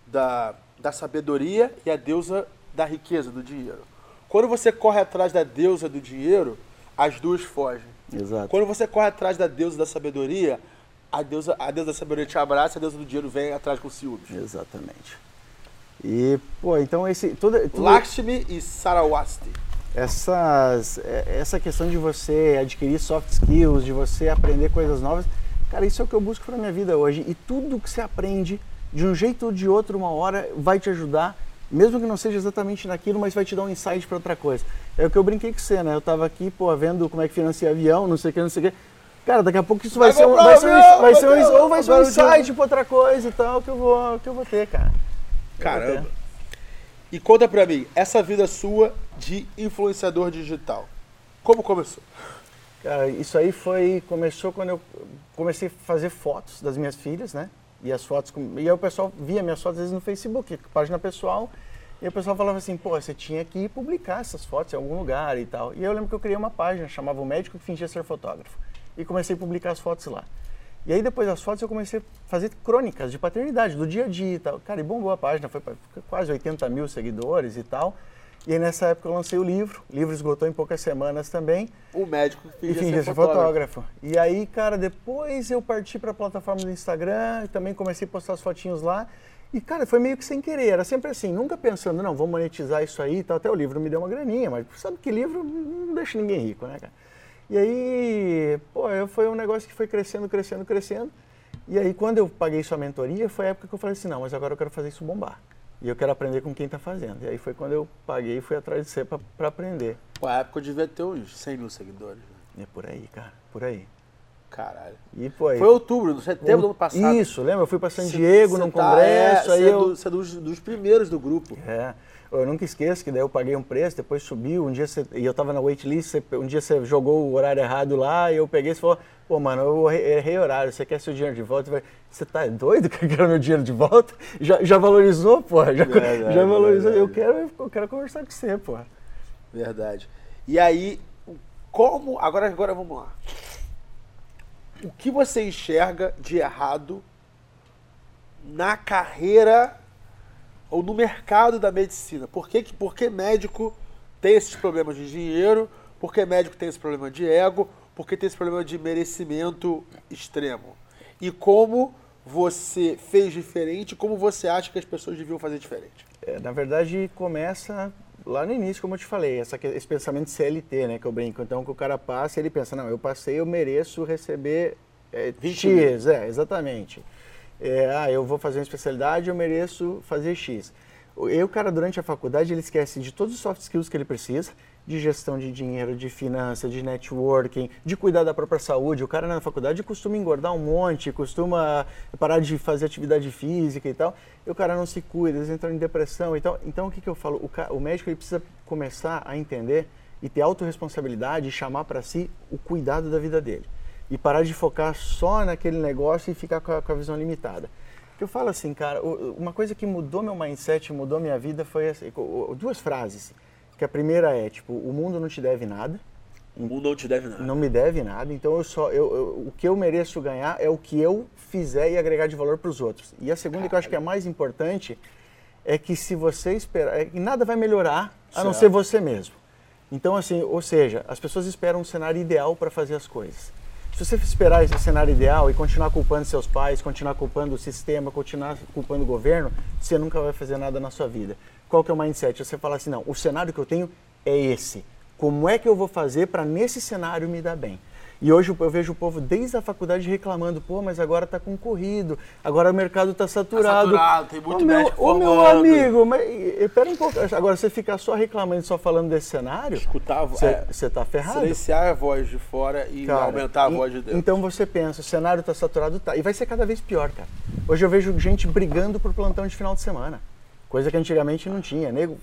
da, da sabedoria e a deusa da riqueza, do dinheiro. Quando você corre atrás da deusa do dinheiro, as duas fogem. Exato. Quando você corre atrás da deusa da sabedoria, a deusa, a deusa da sabedoria te abraça, a deusa do dinheiro vem atrás com ciúmes. Exatamente. E, pô, então esse. Tudo, tudo, Lakshmi e Sarawasti. essas, é- essa questão de você adquirir soft skills, de você aprender coisas novas, cara, isso é o que eu busco para minha vida hoje. E tudo que você aprende, de um jeito ou de outro, uma hora, vai te ajudar, mesmo que não seja exatamente naquilo, mas vai te dar um insight para outra coisa. É o que eu brinquei com você, né? Eu tava aqui, pô, vendo como é que financia avião, não sei o que, não sei o que. Cara, daqui a pouco isso vai, Vai ser um, vai ser um, vai ser um, ou vai ser um insight para outra coisa e tal, que eu vou, que eu vou ter, cara. Eu Caramba. ter. E conta pra mim, essa vida sua de influenciador digital, como começou? Cara, isso aí foi. Começou quando eu comecei a fazer fotos das minhas filhas, né? E as fotos. E aí o pessoal via minhas fotos às vezes no Facebook, página pessoal. E o pessoal falava assim, pô, você tinha que publicar essas fotos em algum lugar e tal. E aí eu lembro que eu criei uma página, chamava O Médico que Fingia Ser Fotógrafo. E comecei a publicar as fotos lá. E aí depois das fotos eu comecei a fazer crônicas de paternidade, do dia a dia e tal. Cara, e bombou a página, foi pra quase 80 mil seguidores e tal. E aí nessa época eu lancei o livro, o livro esgotou em poucas semanas também. O médico E fingia fingia ser fotógrafo. fotógrafo. E aí, cara, depois eu parti pra plataforma do Instagram, também comecei a postar as fotinhos lá. E, cara, foi meio que sem querer, era sempre assim, nunca pensando, não, vou monetizar isso aí e tal. Até o livro me deu uma graninha, mas sabe que livro não deixa ninguém rico, né, cara? E aí, pô, foi um negócio que foi crescendo, crescendo, crescendo. E aí, quando eu paguei sua mentoria, foi a época que eu falei assim, não, mas agora eu quero fazer isso bombar. E eu quero aprender com quem tá fazendo. E aí foi quando eu paguei e fui atrás de você pra aprender. Pô, a época eu devia ter uns 100 mil seguidores. né? É por aí, cara, por aí. Caralho. E aí, Foi outubro, setembro do ano passado. Isso, lembra? Eu fui para San Diego cê num tá- congresso, é, aí é eu... do- cê é dos, dos primeiros do grupo. É, eu nunca esqueço que daí eu paguei um preço, depois subiu, um dia você... E eu tava na waitlist, você- um dia você jogou o horário errado lá, e eu peguei e você falou, pô, mano, eu errei horário, você quer seu dinheiro de volta? Falei, você tá doido que eu quero meu dinheiro de volta? Já, já valorizou, pô? Já, Verdade, já valorizou, eu quero, eu quero conversar com você, pô. Verdade. E aí, como. Agora, agora vamos lá. O que você enxerga de errado na carreira ou no mercado da medicina? Por que, que- por que médico tem esses problemas de dinheiro? Por que médico tem esse problema de ego? Por que tem esse problema de merecimento extremo? E como você fez diferente? Como você acha que as pessoas deviam fazer diferente? É, na verdade, começa lá no início, como eu te falei, essa, esse pensamento CLT, né, que eu brinco. Então, que o cara passa, ele pensa, não, eu passei, eu mereço receber é, 20 X, é, exatamente. É, ah, eu vou fazer uma especialidade, eu mereço fazer X. O- cara, durante a faculdade, ele esquece de todos os soft skills que ele precisa, de gestão de dinheiro, de finanças, de networking, de cuidar da própria saúde. O cara na faculdade costuma engordar um monte, costuma parar de fazer atividade física e tal, e o cara não se cuida, eles entram em depressão e tal. Então, o que, que eu falo? O, o médico ele precisa começar a entender e ter autorresponsabilidade e chamar para si o cuidado da vida dele. E parar de focar só naquele negócio e ficar com a, com a visão limitada. Que eu falo assim, cara, uma coisa que mudou meu mindset, mudou minha vida foi assim, duas frases. Que a primeira é, tipo, o mundo não te deve nada, O mundo não te deve nada. não me deve nada, então eu só eu, eu- o que eu mereço ganhar é o que eu fizer e agregar de valor para os outros. E a segunda que eu acho que é mais importante é que se você esperar, é nada vai melhorar a não Certo. ser você mesmo. Então assim, ou seja, as pessoas esperam um cenário ideal para fazer as coisas. Se você esperar esse cenário ideal e continuar culpando seus pais, continuar culpando o sistema, continuar culpando o governo, você nunca vai fazer nada na sua vida. Qual que é o mindset? Você fala assim, não, o cenário que eu tenho é esse. Como é que eu vou fazer para nesse cenário me dar bem? E hoje eu vejo o povo desde a faculdade reclamando, pô, mas agora está concorrido, agora o mercado está saturado. saturado, tem muito Ô, meu, médico ô, meu amigo, mas espera um pouco. Agora você ficar só reclamando, só falando desse cenário, Escutava. você é, está ferrado. silenciar a voz de fora e Cara, aumentar a e- voz de dentro. Então você pensa, o cenário está saturado, tá. E vai ser cada vez pior, cara. Hoje eu vejo gente brigando por plantão de final de semana. Coisa que antigamente não tinha. Nego,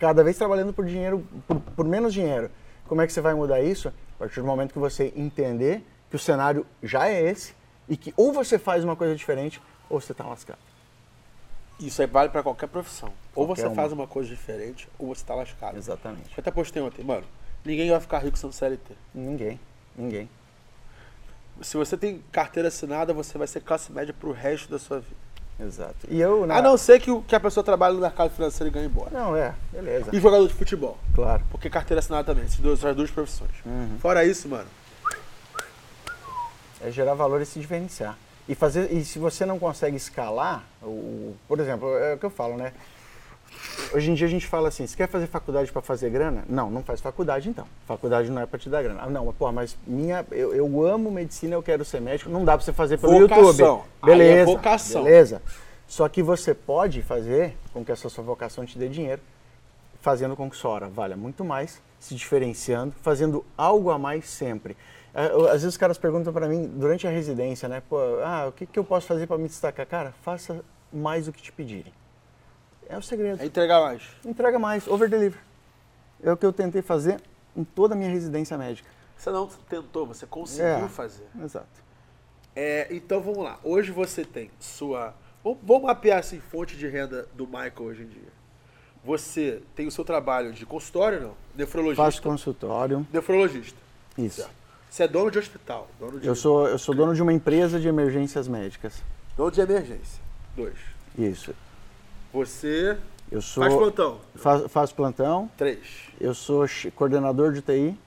cada vez trabalhando por dinheiro, por, por menos dinheiro. Como é que você vai mudar isso? A partir do momento que você entender que o cenário já é esse e que ou você faz uma coisa diferente ou você está lascado. Isso aí vale pra qualquer profissão. ou Qualquer você uma. faz uma coisa diferente, ou você tá lascado. Exatamente. Eu até postei ontem, mano. Ninguém vai ficar rico sendo CLT. Ninguém. Ninguém. Se você tem carteira assinada, você vai ser classe média pro resto da sua vida. Exato. E eu. na- A não ser que, o- que a pessoa trabalhe no mercado financeiro e ganhe embora. Não, é. Beleza. E jogador de futebol. Claro. Porque carteira assinada também. Essas duas, essas duas profissões. Uhum. Fora isso, mano. É gerar valor e se diferenciar. E, fazer, e se você não consegue escalar, o, o- por exemplo, é o que eu falo, né? Hoje em dia a gente fala assim, você quer fazer faculdade para fazer grana? Não, não faz faculdade então. Faculdade não é para te dar grana. Ah, não, pô, mas minha, eu, eu amo medicina, eu quero ser médico. Não dá para você fazer pelo Vocação. YouTube. Aí é Beleza, vocação. beleza. Só que você pode fazer com que essa sua vocação te dê dinheiro, fazendo com que sua hora valha muito mais, se diferenciando, fazendo algo a mais sempre. Ah, Às vezes os caras perguntam para mim durante a residência, né? Pô, ah, o que, que eu posso fazer para me destacar? Cara, faça mais do que te pedirem. É o segredo. É entregar mais. Entrega mais, over deliver. É o que eu tentei fazer em toda a minha residência médica. Você não tentou, você conseguiu É. fazer. Exato. É, então vamos lá. Hoje você tem sua. Vamos, mapear assim, fonte de renda do Michael hoje em dia. Você tem o seu trabalho de consultório, não? Nefrologista. Faço consultório. Nefrologista. Isso. Você é dono de hospital. Dono de, Eu sou, eu sou dono de uma empresa de emergências médicas. dono de emergência. Dois. Isso. Você Eu sou, Faz plantão. Fa- faço plantão. Três. Eu sou coordenador de UTI,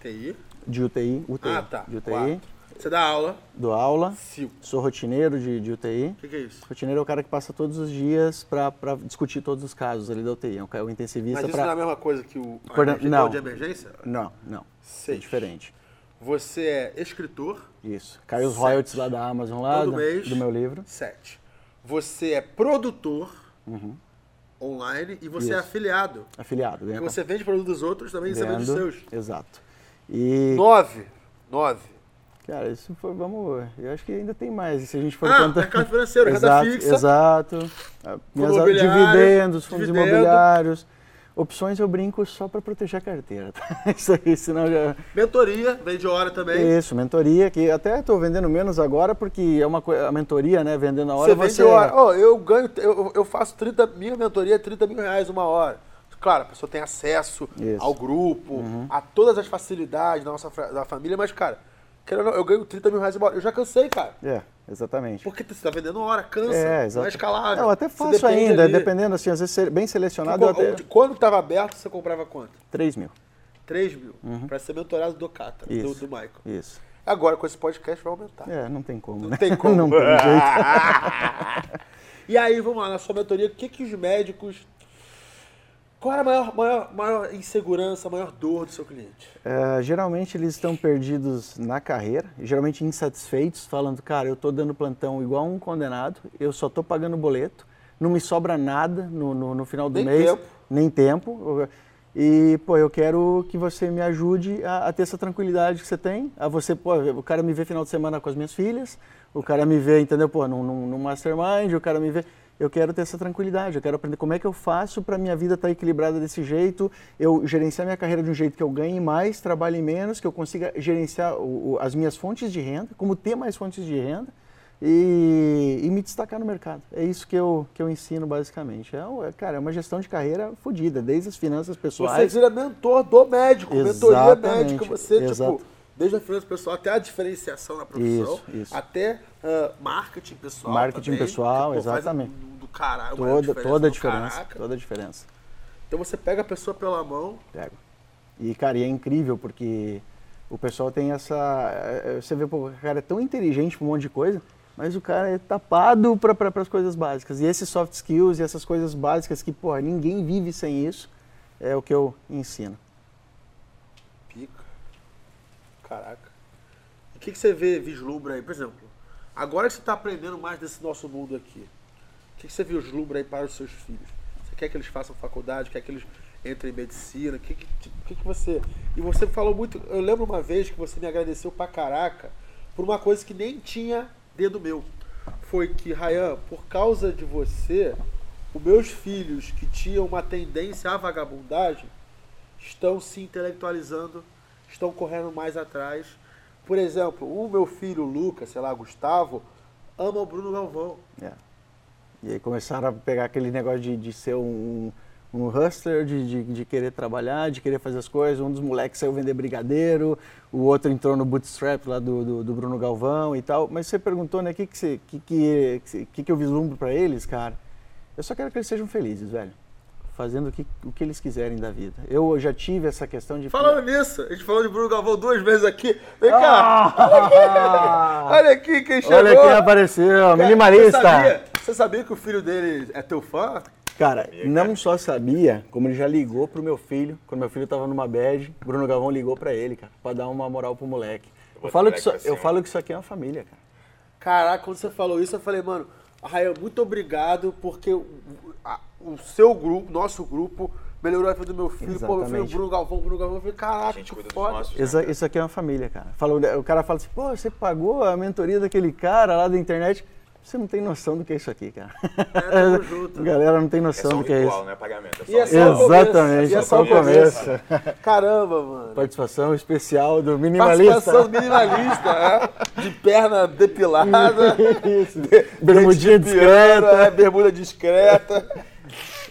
TI. de UTI, UTI, Ah, tá. de UTI. Quatro. Você dá aula. Dou aula. Cinco. Sou rotineiro de, de UTI. O que, que é isso? Rotineiro é o cara que passa todos os dias para discutir todos os casos ali da UTI. É o o intensivista Mas isso pra- não é a mesma coisa que o Coorden- não. de emergência? Não, não. É Seis. diferente. Você é escritor. Isso. Cai os royalties lá da Amazon, lá Todo do, mês. do meu livro. Sete. Você é produtor online e você é Uhum. Isso. afiliado. Afiliado. Ganha Porque você vende produto dos outros também você vende os vendo. seus. Exato. E, Nove. Nove. cara, isso foi, vamos, eu acho que ainda tem mais. Se a gente for Ah, contar- mercado financeiro, renda fixa. Exato. Dividendos, fundos imobiliários. Opções eu brinco só para proteger a carteira. tá? Isso aí, senão já... Mentoria, vende hora também. Isso, mentoria, que até estou vendendo menos agora, porque é uma coisa, a mentoria, né, vendendo na hora, Você vende você... hora. Ó, eu ganho, eu, eu faço 30, minha mentoria é 30 mil reais uma hora. Claro, a pessoa tem acesso Isso. Uhum. ao grupo, a todas as facilidades da nossa da família, mas, cara, eu ganho 30 mil reais uma hora. Eu já cansei, cara. É, exatamente. Porque você tá vendendo hora, cansa, É, não exato. é escalável. Eu até faço ainda, ali. dependendo, assim, às vezes se- bem selecionado, eu até... Quando estava aberto, você comprava quanto? 3 mil. 3 mil. Pra ser mentorado do Cata, do, Uhum. Isso. do Michael. Isso. Agora, com esse podcast, vai aumentar. É, não tem como, Não né? tem como. não tem jeito. e aí, vamos lá, na sua mentoria, o que, que os médicos. Qual era a maior, maior, maior insegurança, a maior dor do seu cliente? É, geralmente eles estão perdidos na carreira, geralmente insatisfeitos, falando, cara, eu tô dando plantão igual um condenado, eu só tô pagando boleto, não me sobra nada no, no, no final do Nem mês, tempo. nem tempo. E, pô, eu quero que você me ajude a, a ter essa tranquilidade que você tem. A você, pô, o cara me vê final de semana com as minhas filhas, o cara me vê, entendeu? Pô, num, num, num mastermind, o cara me vê. Eu quero ter essa tranquilidade, eu quero aprender como é que eu faço para minha vida estar equilibrada desse jeito, eu gerenciar minha carreira de um jeito que eu ganhe mais, trabalhe menos, que eu consiga gerenciar o- o- as minhas fontes de renda, como ter mais fontes de renda e, e me destacar no mercado. É isso que eu, que eu ensino basicamente. É, é, cara, é uma gestão de carreira fodida, desde as finanças Você pessoais. vira mentor do médico, mentoria Exatamente, médica. Você, exato. tipo, desde a finança pessoal até a diferenciação na profissão, Isso, isso. até ah, marketing pessoal. Marketing também, pessoal, que, pô, exatamente. um- do caralho, Toda, diferença toda a diferença, caraca. toda a diferença. Então você pega a pessoa pela mão, Pego. E, cara, e é incrível porque o pessoal tem essa. eh, Você vê, pô, o cara é tão inteligente pra um monte de coisa, mas o cara é tapado para as coisas básicas. E esses soft skills e essas coisas básicas que, pô, ninguém vive sem isso, é o que eu ensino. pica. Caraca. O que, que você vê, vislumbra aí? Por exemplo, agora que você está aprendendo mais desse nosso mundo aqui, o que, que você vislumbra aí para os seus filhos? Você quer que eles façam faculdade? Quer que eles entrem em medicina? O que, que, que você. E você falou muito. Eu lembro uma vez que você me agradeceu pra caraca por uma coisa que nem tinha dedo meu. Foi que, Rayan, por causa de você, os meus filhos que tinham uma tendência à vagabundagem estão se intelectualizando, estão correndo mais atrás. Por exemplo, o meu filho Lucas, sei lá, Gustavo, ama o Bruno Galvão. É. E aí começaram a pegar aquele negócio de, de ser um, um hustler, de, de, de querer trabalhar, de querer fazer as coisas. Um dos moleques saiu vender brigadeiro, o outro entrou no bootstrap lá do, do, do Bruno Galvão e tal. Mas você perguntou, né, o que, que, que, que, que, que eu vislumbro pra eles, cara? Eu só quero que eles sejam felizes, velho. Fazendo o que, o que eles quiserem da vida. Eu já tive essa questão de... Falando nisso, a gente falou de Bruno Galvão duas vezes aqui. Vem cá, Ah! olha aqui quem chegou. Olha quem apareceu, Cara, minimalista. Você sabia, você sabia que o filho dele é teu fã? Cara, não só sabia, como ele já ligou pro meu filho, quando meu filho tava numa bad, Bruno Galvão ligou pra ele, cara, pra dar uma moral pro moleque. Eu falo, o que moleque isso, eu falo que isso aqui é uma família, cara. Caraca, quando você falou isso, eu falei, mano, Rael, muito obrigado, porque o, o seu grupo, nosso grupo, melhorou a vida do meu filho. Pô, meu filho, Exatamente. Bruno Galvão, Bruno Galvão. Eu falei, caraca, gente que foda. nossos. Isso, isso aqui é uma família, cara. Falou, o cara fala assim, pô, você pagou a mentoria daquele cara lá da internet. Você não tem noção do que é isso aqui, cara. tamo junto. A galera não tem É noção um do que é ritual, isso. não é pagamento. É só E é um o Exatamente, e é só o começo. Caramba, mano. Participação especial do minimalista. Participação minimalista, é? De perna depilada. Isso. Bermudinha dente de piano, discreta. é, bermuda discreta.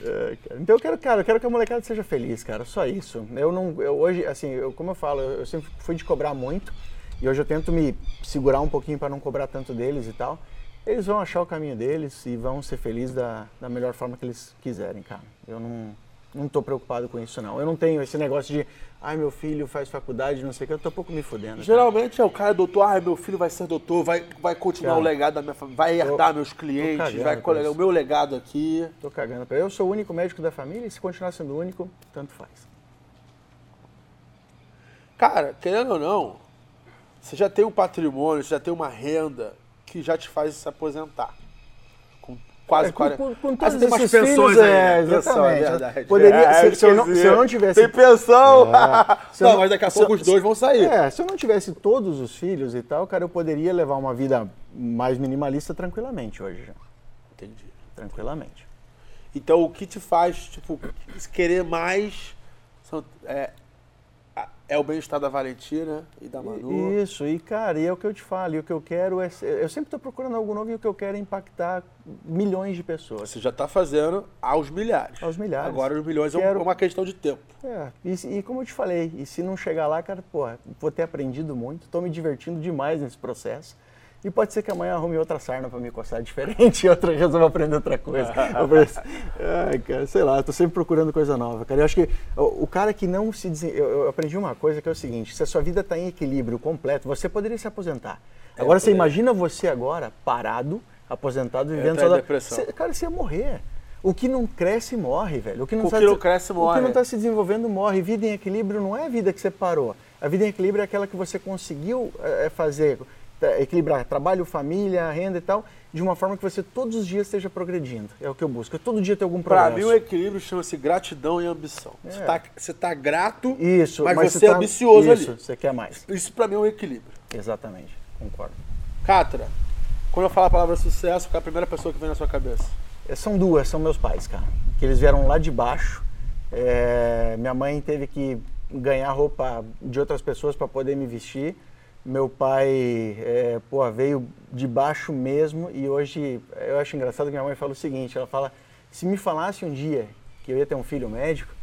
É. Então eu quero, cara, eu quero que a molecada seja feliz, cara. Só isso. Eu não, eu hoje, assim, eu, como eu falo, eu sempre fui de cobrar muito e hoje eu tento me segurar um pouquinho para não cobrar tanto deles e tal. Eles vão achar o caminho deles e vão ser felizes da, da melhor forma que eles quiserem, cara. Eu não, não tô preocupado com isso, não. Eu não tenho esse negócio de, ai, meu filho faz faculdade, não sei o que, eu tô um pouco me fudendo. cara. Geralmente é o cara doutor, ah, meu filho vai ser doutor, vai, vai continuar Cara, o legado da minha família, vai herdar meus clientes, vai colegar o meu legado aqui. Tô cagando pra Eu sou o único médico da família e se continuar sendo o único, tanto faz. Cara, querendo ou não, você já tem um patrimônio, você já tem uma renda que já te faz se aposentar. Quase É, com- 40. com- com você tem umas pensões filhos, é, exatamente. é verdade. Poderia- se- se eu não- se eu não tivesse- Tem pensão! Não, mas daqui a pouco os dois vão sair. É, se eu não tivesse todos os filhos e tal, cara, eu poderia levar uma vida mais minimalista tranquilamente hoje já. Entendi. Tranquilamente. Então o que te faz, tipo, querer mais são- é, é o bem-estar da Valentina e da Manu. Isso, e cara, e é o que eu te falo, e o que eu quero é. Eu sempre estou procurando algo novo e o que eu quero é impactar milhões de pessoas. Você já está fazendo aos milhares. Aos milhares. Agora os milhões é Quero- uma questão de tempo. É, e, e como eu te falei, e se não chegar lá, cara, pô, vou ter aprendido muito, estou me divertindo demais nesse processo. E pode ser que amanhã arrume outra sarna para me coçar diferente e outra resolva aprender outra coisa. Eu penso, Ai, cara, sei lá, tô sempre procurando coisa nova, cara. Eu acho que o, o cara que não se desen... eu, eu aprendi uma coisa que é o seguinte, se a sua vida está em equilíbrio completo, você poderia se aposentar. É, Agora você poderia. imagina você agora parado, aposentado, vivendo só da- depressão. Você- cara, você ia morrer. O que não cresce morre, velho. O que não, O tá- que não cresce, O morre. que não está se desenvolvendo morre. Vida em equilíbrio não é a vida que você parou. A vida em equilíbrio é aquela que você conseguiu eh, fazer, eh, equilibrar trabalho, família, renda e tal, de uma forma que você todos os dias esteja progredindo. É o que eu busco. Eu todo dia ter algum Pra progresso. mim o equilíbrio chama-se gratidão e ambição. Você, É. tá, você tá grato, Isso, mas, mas você é tá- ambicioso isso, ali. você quer mais. Isso pra mim é um equilíbrio. Exatamente. Concordo. Catra, quando eu falo a palavra sucesso, qual é a primeira pessoa que vem na sua cabeça? É, São duas, são meus pais, cara. Que eles vieram lá de baixo. É, minha mãe teve que ganhar roupa de outras pessoas para poder me vestir. Meu pai, é, pô, veio de baixo mesmo e hoje eu acho engraçado que minha mãe fala o seguinte, ela fala, se me falasse um dia que eu ia ter um filho médico,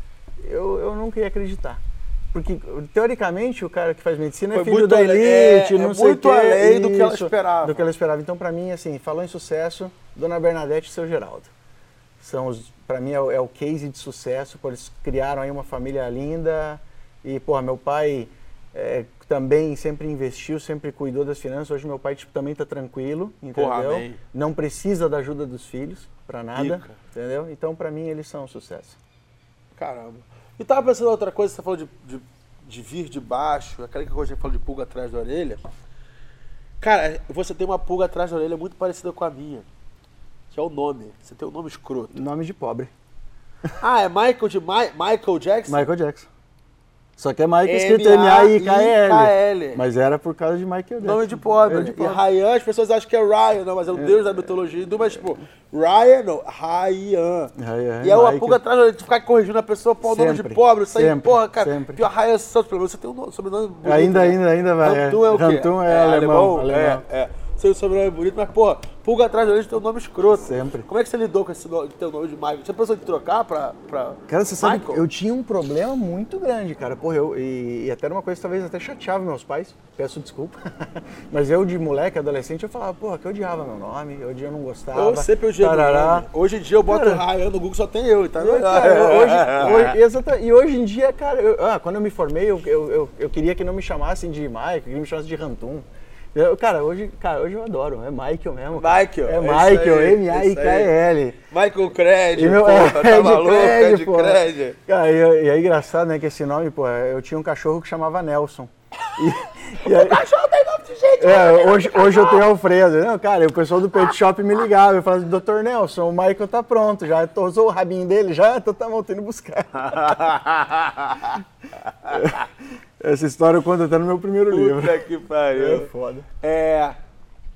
eu, eu nunca ia acreditar. Porque, teoricamente, o cara que faz medicina é Foi filho muito da elite, é- não é sei muito além do que ela esperava. Do que ela esperava. Então, pra mim, assim, falou em sucesso, Dona Bernadette e seu Geraldo. São os, pra mim, é o, é o case de sucesso, eles criaram aí uma família linda e, porra, meu pai é, também sempre investiu, sempre cuidou das finanças. Hoje meu pai tipo, também tá tranquilo, entendeu? Porra. Não precisa da ajuda dos filhos pra nada, Pica. entendeu? Então, pra mim, eles são um sucesso. Caramba. E tava pensando em outra coisa, você falou de, de, de vir de baixo, aquela que gente falou de pulga atrás da orelha. Cara, você tem uma pulga atrás da orelha muito parecida com a minha. Que é o nome. Você tem o nome escroto. Nome de pobre. Ah, é Michael de Mi- Michael Jackson? Michael Jackson. Só que é Michael escrito M-A-I-K-L. Mas era por causa de Michael Jackson. Nome de pobre. Nome de E. Ryan, as pessoas acham que é Ryan, não, mas é o deus da mitologia hindu, mas tipo, Ryan, não, Ryan. Ryan, e é uma pulga atrás de ficar corrigindo a pessoa, pô, o nome de pobre, isso aí, porra, cara. sempre. Pior, Ryan Santos, pelo menos você tem um nome- sobrenome bonito. Ainda, né? ainda, ainda vai. Rantum é o quê? Rantum é alemão, alemão. É, é. Seu sobrenome é bonito, mas, pô, pulga atrás da orelha tem um nome escroto. Sempre. Como é que você lidou com esse nome, teu nome de Michael? Você pensou em trocar pra, pra Cara, você sabe que Michael? eu tinha um problema muito grande, cara. Porra, eu, e, e até era uma coisa que talvez até chateava meus pais. Peço desculpa. Mas eu, de moleque, adolescente, eu falava, porra, que eu odiava meu nome, eu, eu não gostava. Eu sempre odiei tarará. Hoje em dia eu boto Cara, Ryan no Google, só tem eu, tá E, cara, hoje, hoje- e hoje em dia, cara, eu- ah, quando eu me formei, eu, eu, eu, eu queria que não me chamassem de Michael, que me chamassem de Rantum. Eu- cara, hoje, cara, hoje eu adoro, é Michael mesmo. cara. Michael, É é Michael, M-A-I-K-L. Michael Cred, E meu, porra, tá de maluco? Cred, é. Cred. Cara, e, e é engraçado, né, que esse nome, pô, eu tinha um cachorro que chamava Nelson. E, e aí, Cachorro tem nome de gente, é, hoje, hoje eu tenho Alfredo. Não, cara, e o pessoal do Pet Shop me ligava. Eu falava, doutor Nelson, o Michael tá pronto, já tosou o rabinho dele, já, então tá bom, tô indo buscar. Essa história eu conto até no meu primeiro livro. Puta que pariu. É foda. É,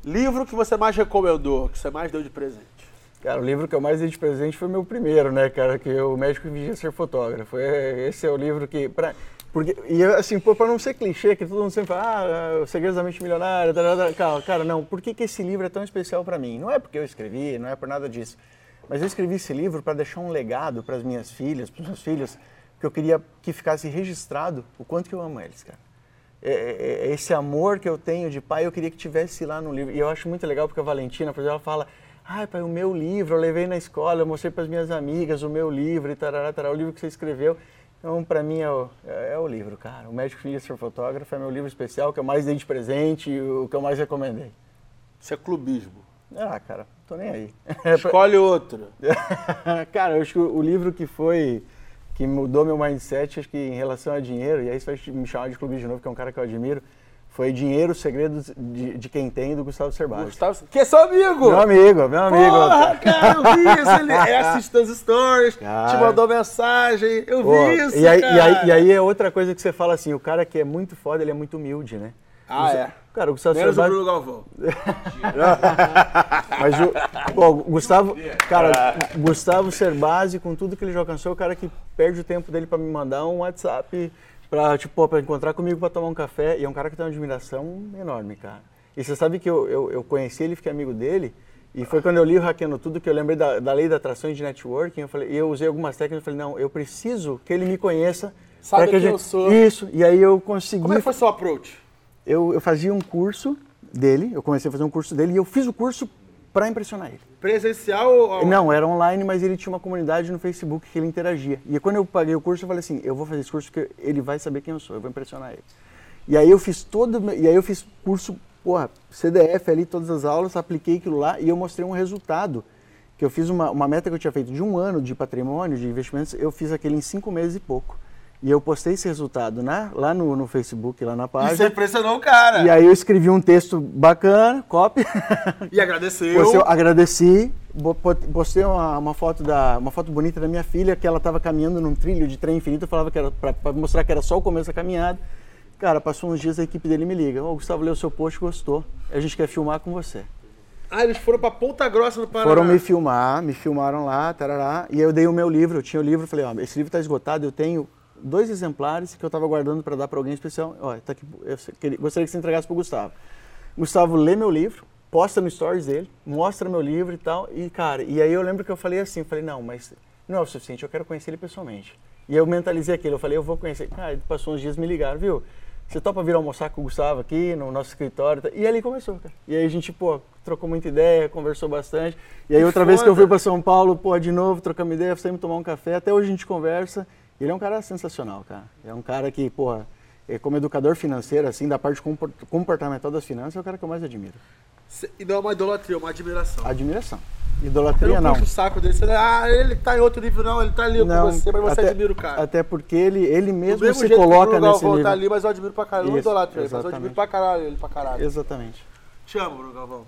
livro que você mais recomendou, que você mais deu de presente. Cara, o livro que eu mais dei de presente foi o meu primeiro, né, cara? Que o médico vigia ser fotógrafo. É, esse é o livro que. Pra, porque, e assim, pô, pra não ser clichê, que todo mundo sempre fala, ah, Os Segredos da Mente Milionária, tá, tá, tá. Cara, não, por que, que esse livro é tão especial pra mim? Não é porque eu escrevi, não é por nada disso. Mas eu escrevi esse livro para deixar um legado para as minhas filhas, para os meus filhos, que eu queria que ficasse registrado o quanto que eu amo eles, cara. é, é, é esse amor que eu tenho de pai, eu queria que tivesse lá no livro. E eu acho muito legal porque a Valentina, por exemplo, ela fala, ai pai, o meu livro, eu levei na escola, eu mostrei para as minhas amigas o meu livro e tarará, tarará, o livro que você escreveu. Então, para mim, é o, é, é o, livro, cara. O Médico Finge Ser Fotógrafo é meu livro especial, que eu mais dei de presente e o que eu mais recomendei. Isso é clubismo. Ah, cara, tô nem aí. Escolhe outro. cara, eu acho que o livro que foi que mudou meu mindset, acho que em relação a dinheiro, e aí você vai me chamar de clube de novo, que é um cara que eu admiro, foi Dinheiro, Segredos de, de Quem Tem, do Gustavo Cerbasi. Gustavo, que é seu amigo! Meu amigo, meu amigo. Porra, cara, eu vi isso, ele assiste as stories, cara, te mandou mensagem, eu vi isso, e aí, e aí, e, aí, é outra coisa que você fala assim, o cara que é muito foda, ele é muito humilde, né? Ah, é. Cara, o Gustavo Menos Cerbasi... o Bruno Galvão. Mas o, pô, Gustavo, cara, Gustavo Cerbasi, com tudo que ele já alcançou, é o cara que perde o tempo dele para me mandar um WhatsApp pra, tipo, pra encontrar comigo para tomar um café. E é um cara que tem uma admiração enorme, cara. E você sabe que eu, eu, eu conheci ele, fiquei amigo dele, e foi quando eu li o Hackeando Tudo que eu lembrei da, da lei da atração e de networking. Eu falei, e eu usei algumas técnicas. Eu falei, não, eu preciso que ele me conheça. Sabe que, que gente... eu sou. Isso. E aí eu consegui. Como é que foi seu approach? Eu, eu fazia um curso dele, eu comecei a fazer um curso dele e eu fiz o curso para impressionar ele. Presencial ou Não, era online, mas ele tinha uma comunidade no Facebook que ele interagia. E quando eu paguei o curso, eu falei assim, eu vou fazer esse curso porque ele vai saber quem eu sou, eu vou impressionar ele. E aí eu fiz todo, e aí eu fiz curso, porra, CDF ali, todas as aulas, apliquei aquilo lá e eu mostrei um resultado. Que eu fiz uma, uma meta que eu tinha feito de um ano de patrimônio, de investimentos, eu fiz aquele em cinco meses e pouco. E eu postei esse resultado né, lá no, no Facebook, lá na página. Isso impressionou o cara. E aí eu escrevi um texto bacana, copy. E agradeceu. Postei, agradeci, postei uma, uma, foto da, uma foto bonita da minha filha, que ela estava caminhando num trilho de trem infinito. Eu falava que era para mostrar que era só o começo da caminhada. Cara, passou uns dias a equipe dele me liga. Ô, oh, Gustavo leu seu post, gostou. A gente quer filmar com você. Ah, eles foram para Ponta Grossa no Paraná. Foram me filmar, me filmaram lá, tarará. E aí eu dei o meu livro, eu tinha o livro, falei, ó, esse livro está esgotado, eu tenho dois exemplares que eu estava guardando para dar para alguém especial. Olha, tá aqui, eu queria, gostaria que você entregasse para o Gustavo. Gustavo lê meu livro, posta no stories dele, mostra meu livro e tal. E, cara, e aí eu lembro que eu falei assim, falei, não, mas não é o suficiente, eu quero conhecer ele pessoalmente. E eu mentalizei aquilo, eu falei, eu vou conhecer. Cara, passou uns dias, me ligaram, viu? Você topa vir almoçar com o Gustavo aqui no nosso escritório? E ali começou, cara. E aí a gente, pô, trocou muita ideia, conversou bastante. E aí outra Foda. vez que eu fui para São Paulo, pô, de novo, trocamos ideia, saímos tomar um café. Até hoje a gente conversa. Ele é um cara sensacional, cara. É um cara que, porra, é como educador financeiro, assim, da parte comportamental das finanças, é o cara que eu mais admiro. E não é uma idolatria, é uma admiração. Admiração. Idolatria eu não. Puxo o saco dele, você, ah, ele tá em outro nível, não, ele tá ali não, com você, mas você até, admira o cara. Até porque ele, ele mesmo, se coloca que nesse Galvão nível. tá ali, mas eu admiro pra caralho. Eu não idolatro ele, mas eu admiro pra caralho ele, pra caralho. Exatamente. Te amo, Bruno Galvão.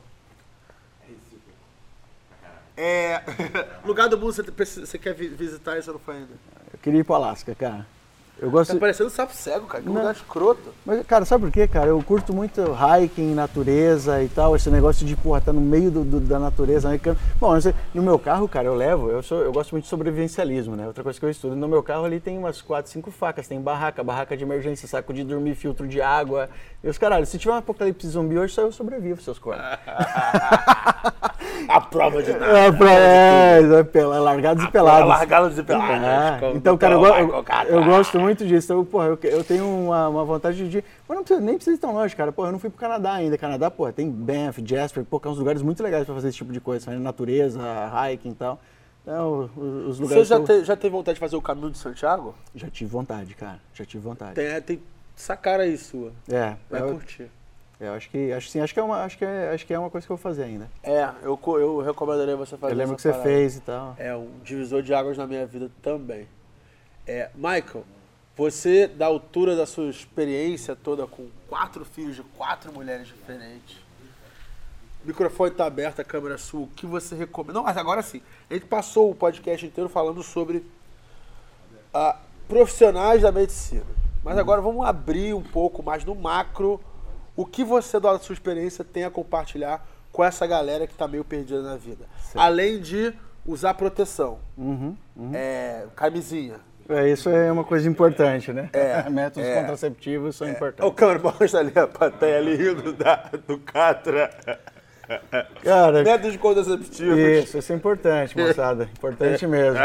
É. lugar do mundo você, você quer visitar e você não foi ainda? Eu queria ir pro Alasca, cara. Eu gosto... Tá parecendo um sapo cego, cara. Que não. lugar escroto. Mas, cara, sabe por quê, cara? Eu curto muito hiking, natureza e tal. Esse negócio de, porra, tá no meio do, do, da natureza. Né? Bom, no meu carro, cara, eu levo... Eu, sou, eu gosto muito de sobrevivencialismo, né? Outra coisa que eu estudo. No meu carro ali tem umas quatro, cinco facas. Tem barraca, barraca de emergência, saco de dormir, filtro de água. E os caralho, se tiver um apocalipse zumbi hoje, só eu sobrevivo, seus corpos. A prova de nada. É, pra, é, é, largados e pelados. Largados e pelados. É. Então, cara, eu, eu, eu gosto muito disso. Então, porra, eu, eu tenho uma, uma, vontade de. Mas não precisa, nem precisa ir tão longe, cara. Porra, eu não fui pro Canadá ainda. Canadá, porra, tem Banff, Jasper, pô, que é uns lugares muito legais pra fazer esse tipo de coisa, né? natureza, hiking e tal. Então, os lugares. Você já, te, já teve vontade de fazer o caminho de Santiago? Já tive vontade, cara. Já tive vontade. Tem, tem essa cara aí sua. É. Vai eu, curtir. Eu acho que, acho, sim, acho, que é uma, acho, que é, acho que é uma coisa que eu vou fazer ainda. É, eu, eu recomendaria você fazer Eu lembro que você parada. fez e tal. É, um divisor de águas na minha vida também. É, Michael, você, da altura da sua experiência toda com quatro filhos de quatro mulheres diferentes, o microfone está aberto, a câmera sua, o que você recomenda? Não, mas agora sim. A gente passou o podcast inteiro falando sobre ah, profissionais da medicina. Mas agora vamos abrir um pouco mais no macro. O que você, da sua experiência, tem a compartilhar com essa galera que está meio perdida na vida? Além de usar proteção. Uhum, uhum. É, camisinha é, isso é uma coisa importante, né? É, Métodos é, contraceptivos são é. importantes. O câmera mostra ali a plateia ali rindo da, do Catra. Cara, Métodos contraceptivos. Isso, isso é importante, moçada. Importante mesmo.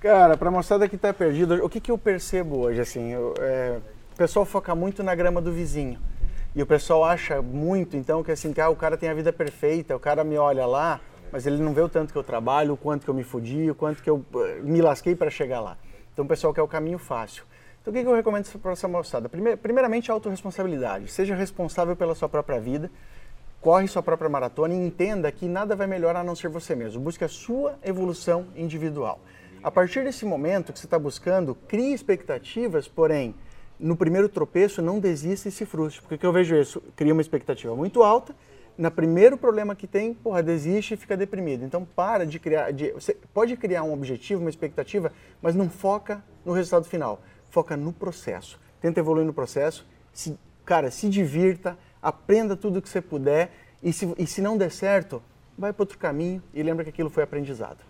Cara, pra moçada que tá perdida, o que, que eu percebo hoje, assim, eu, é, pessoal foca muito na grama do vizinho. E o pessoal acha muito, então, que assim, que, ah, o cara tem a vida perfeita, o cara me olha lá, mas ele não vê o tanto que eu trabalho, o quanto que eu me fudi, o quanto que eu uh, me lasquei para chegar lá. Então o pessoal quer o caminho fácil. Então o que, eu recomendo para essa moçada? Primeir, primeiramente, autorresponsabilidade. Seja responsável pela sua própria vida, corre sua própria maratona e entenda que nada vai melhorar a não ser você mesmo. Busque a sua evolução individual. A partir desse momento que você está buscando, crie expectativas, porém, no primeiro tropeço, não desista e se frustre. Porque que eu vejo isso? Cria uma expectativa muito alta, no primeiro problema que tem, porra, desiste e fica deprimido. Então para de criar, de, você pode criar um objetivo, uma expectativa, mas não foca no resultado final. Foca no processo. Tenta evoluir no processo. Se, cara, se divirta, aprenda tudo que você puder e se, e se não der certo, vai para outro caminho e lembra que aquilo foi aprendizado.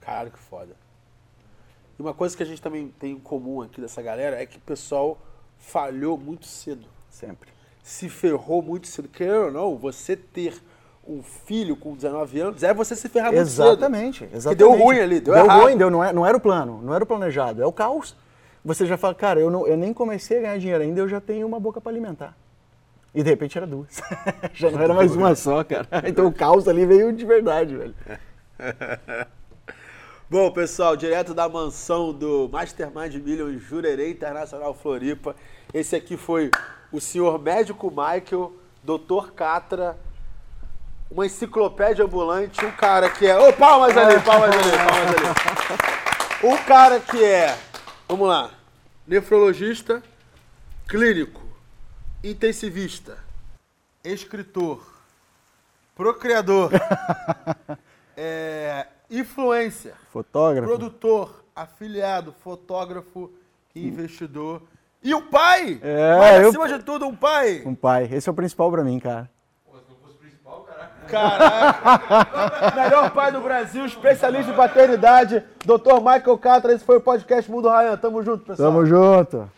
Cara, que foda. E uma coisa que a gente também tem em comum aqui dessa galera é que o pessoal falhou muito cedo. Sempre. Se ferrou muito cedo. Quer ou não, você ter um filho com 19 anos é você se ferrar muito exatamente, cedo. Exatamente. Que deu ruim ali, deu, deu errado. ruim, deu, não, é, não era o plano, não era o planejado, é o caos. Você já fala, cara, eu, não, eu nem comecei a ganhar dinheiro ainda, eu já tenho uma boca para alimentar. E de repente era duas. Já não era mais uma só, cara. Então o caos ali veio de verdade, velho. Bom, pessoal, direto da mansão do Mastermind Million Jurerê Internacional Floripa. Esse aqui foi o senhor médico Michael, doutor Catra, uma enciclopédia ambulante, um cara que é. Ô, oh, palmas ali, palmas ali, palmas ali. Um cara que é, vamos lá, nefrologista, clínico, intensivista, escritor, procriador, é, influencer, fotógrafo, produtor, afiliado, fotógrafo e investidor. E um pai! É, Mas, eu... acima de tudo, um pai! Um pai. Esse é o principal pra mim, cara. Caraca! Melhor pai do Brasil, especialista em paternidade, Dr. Michael Catra. Esse foi o podcast Mundo Ryan. Tamo junto, pessoal. Tamo junto.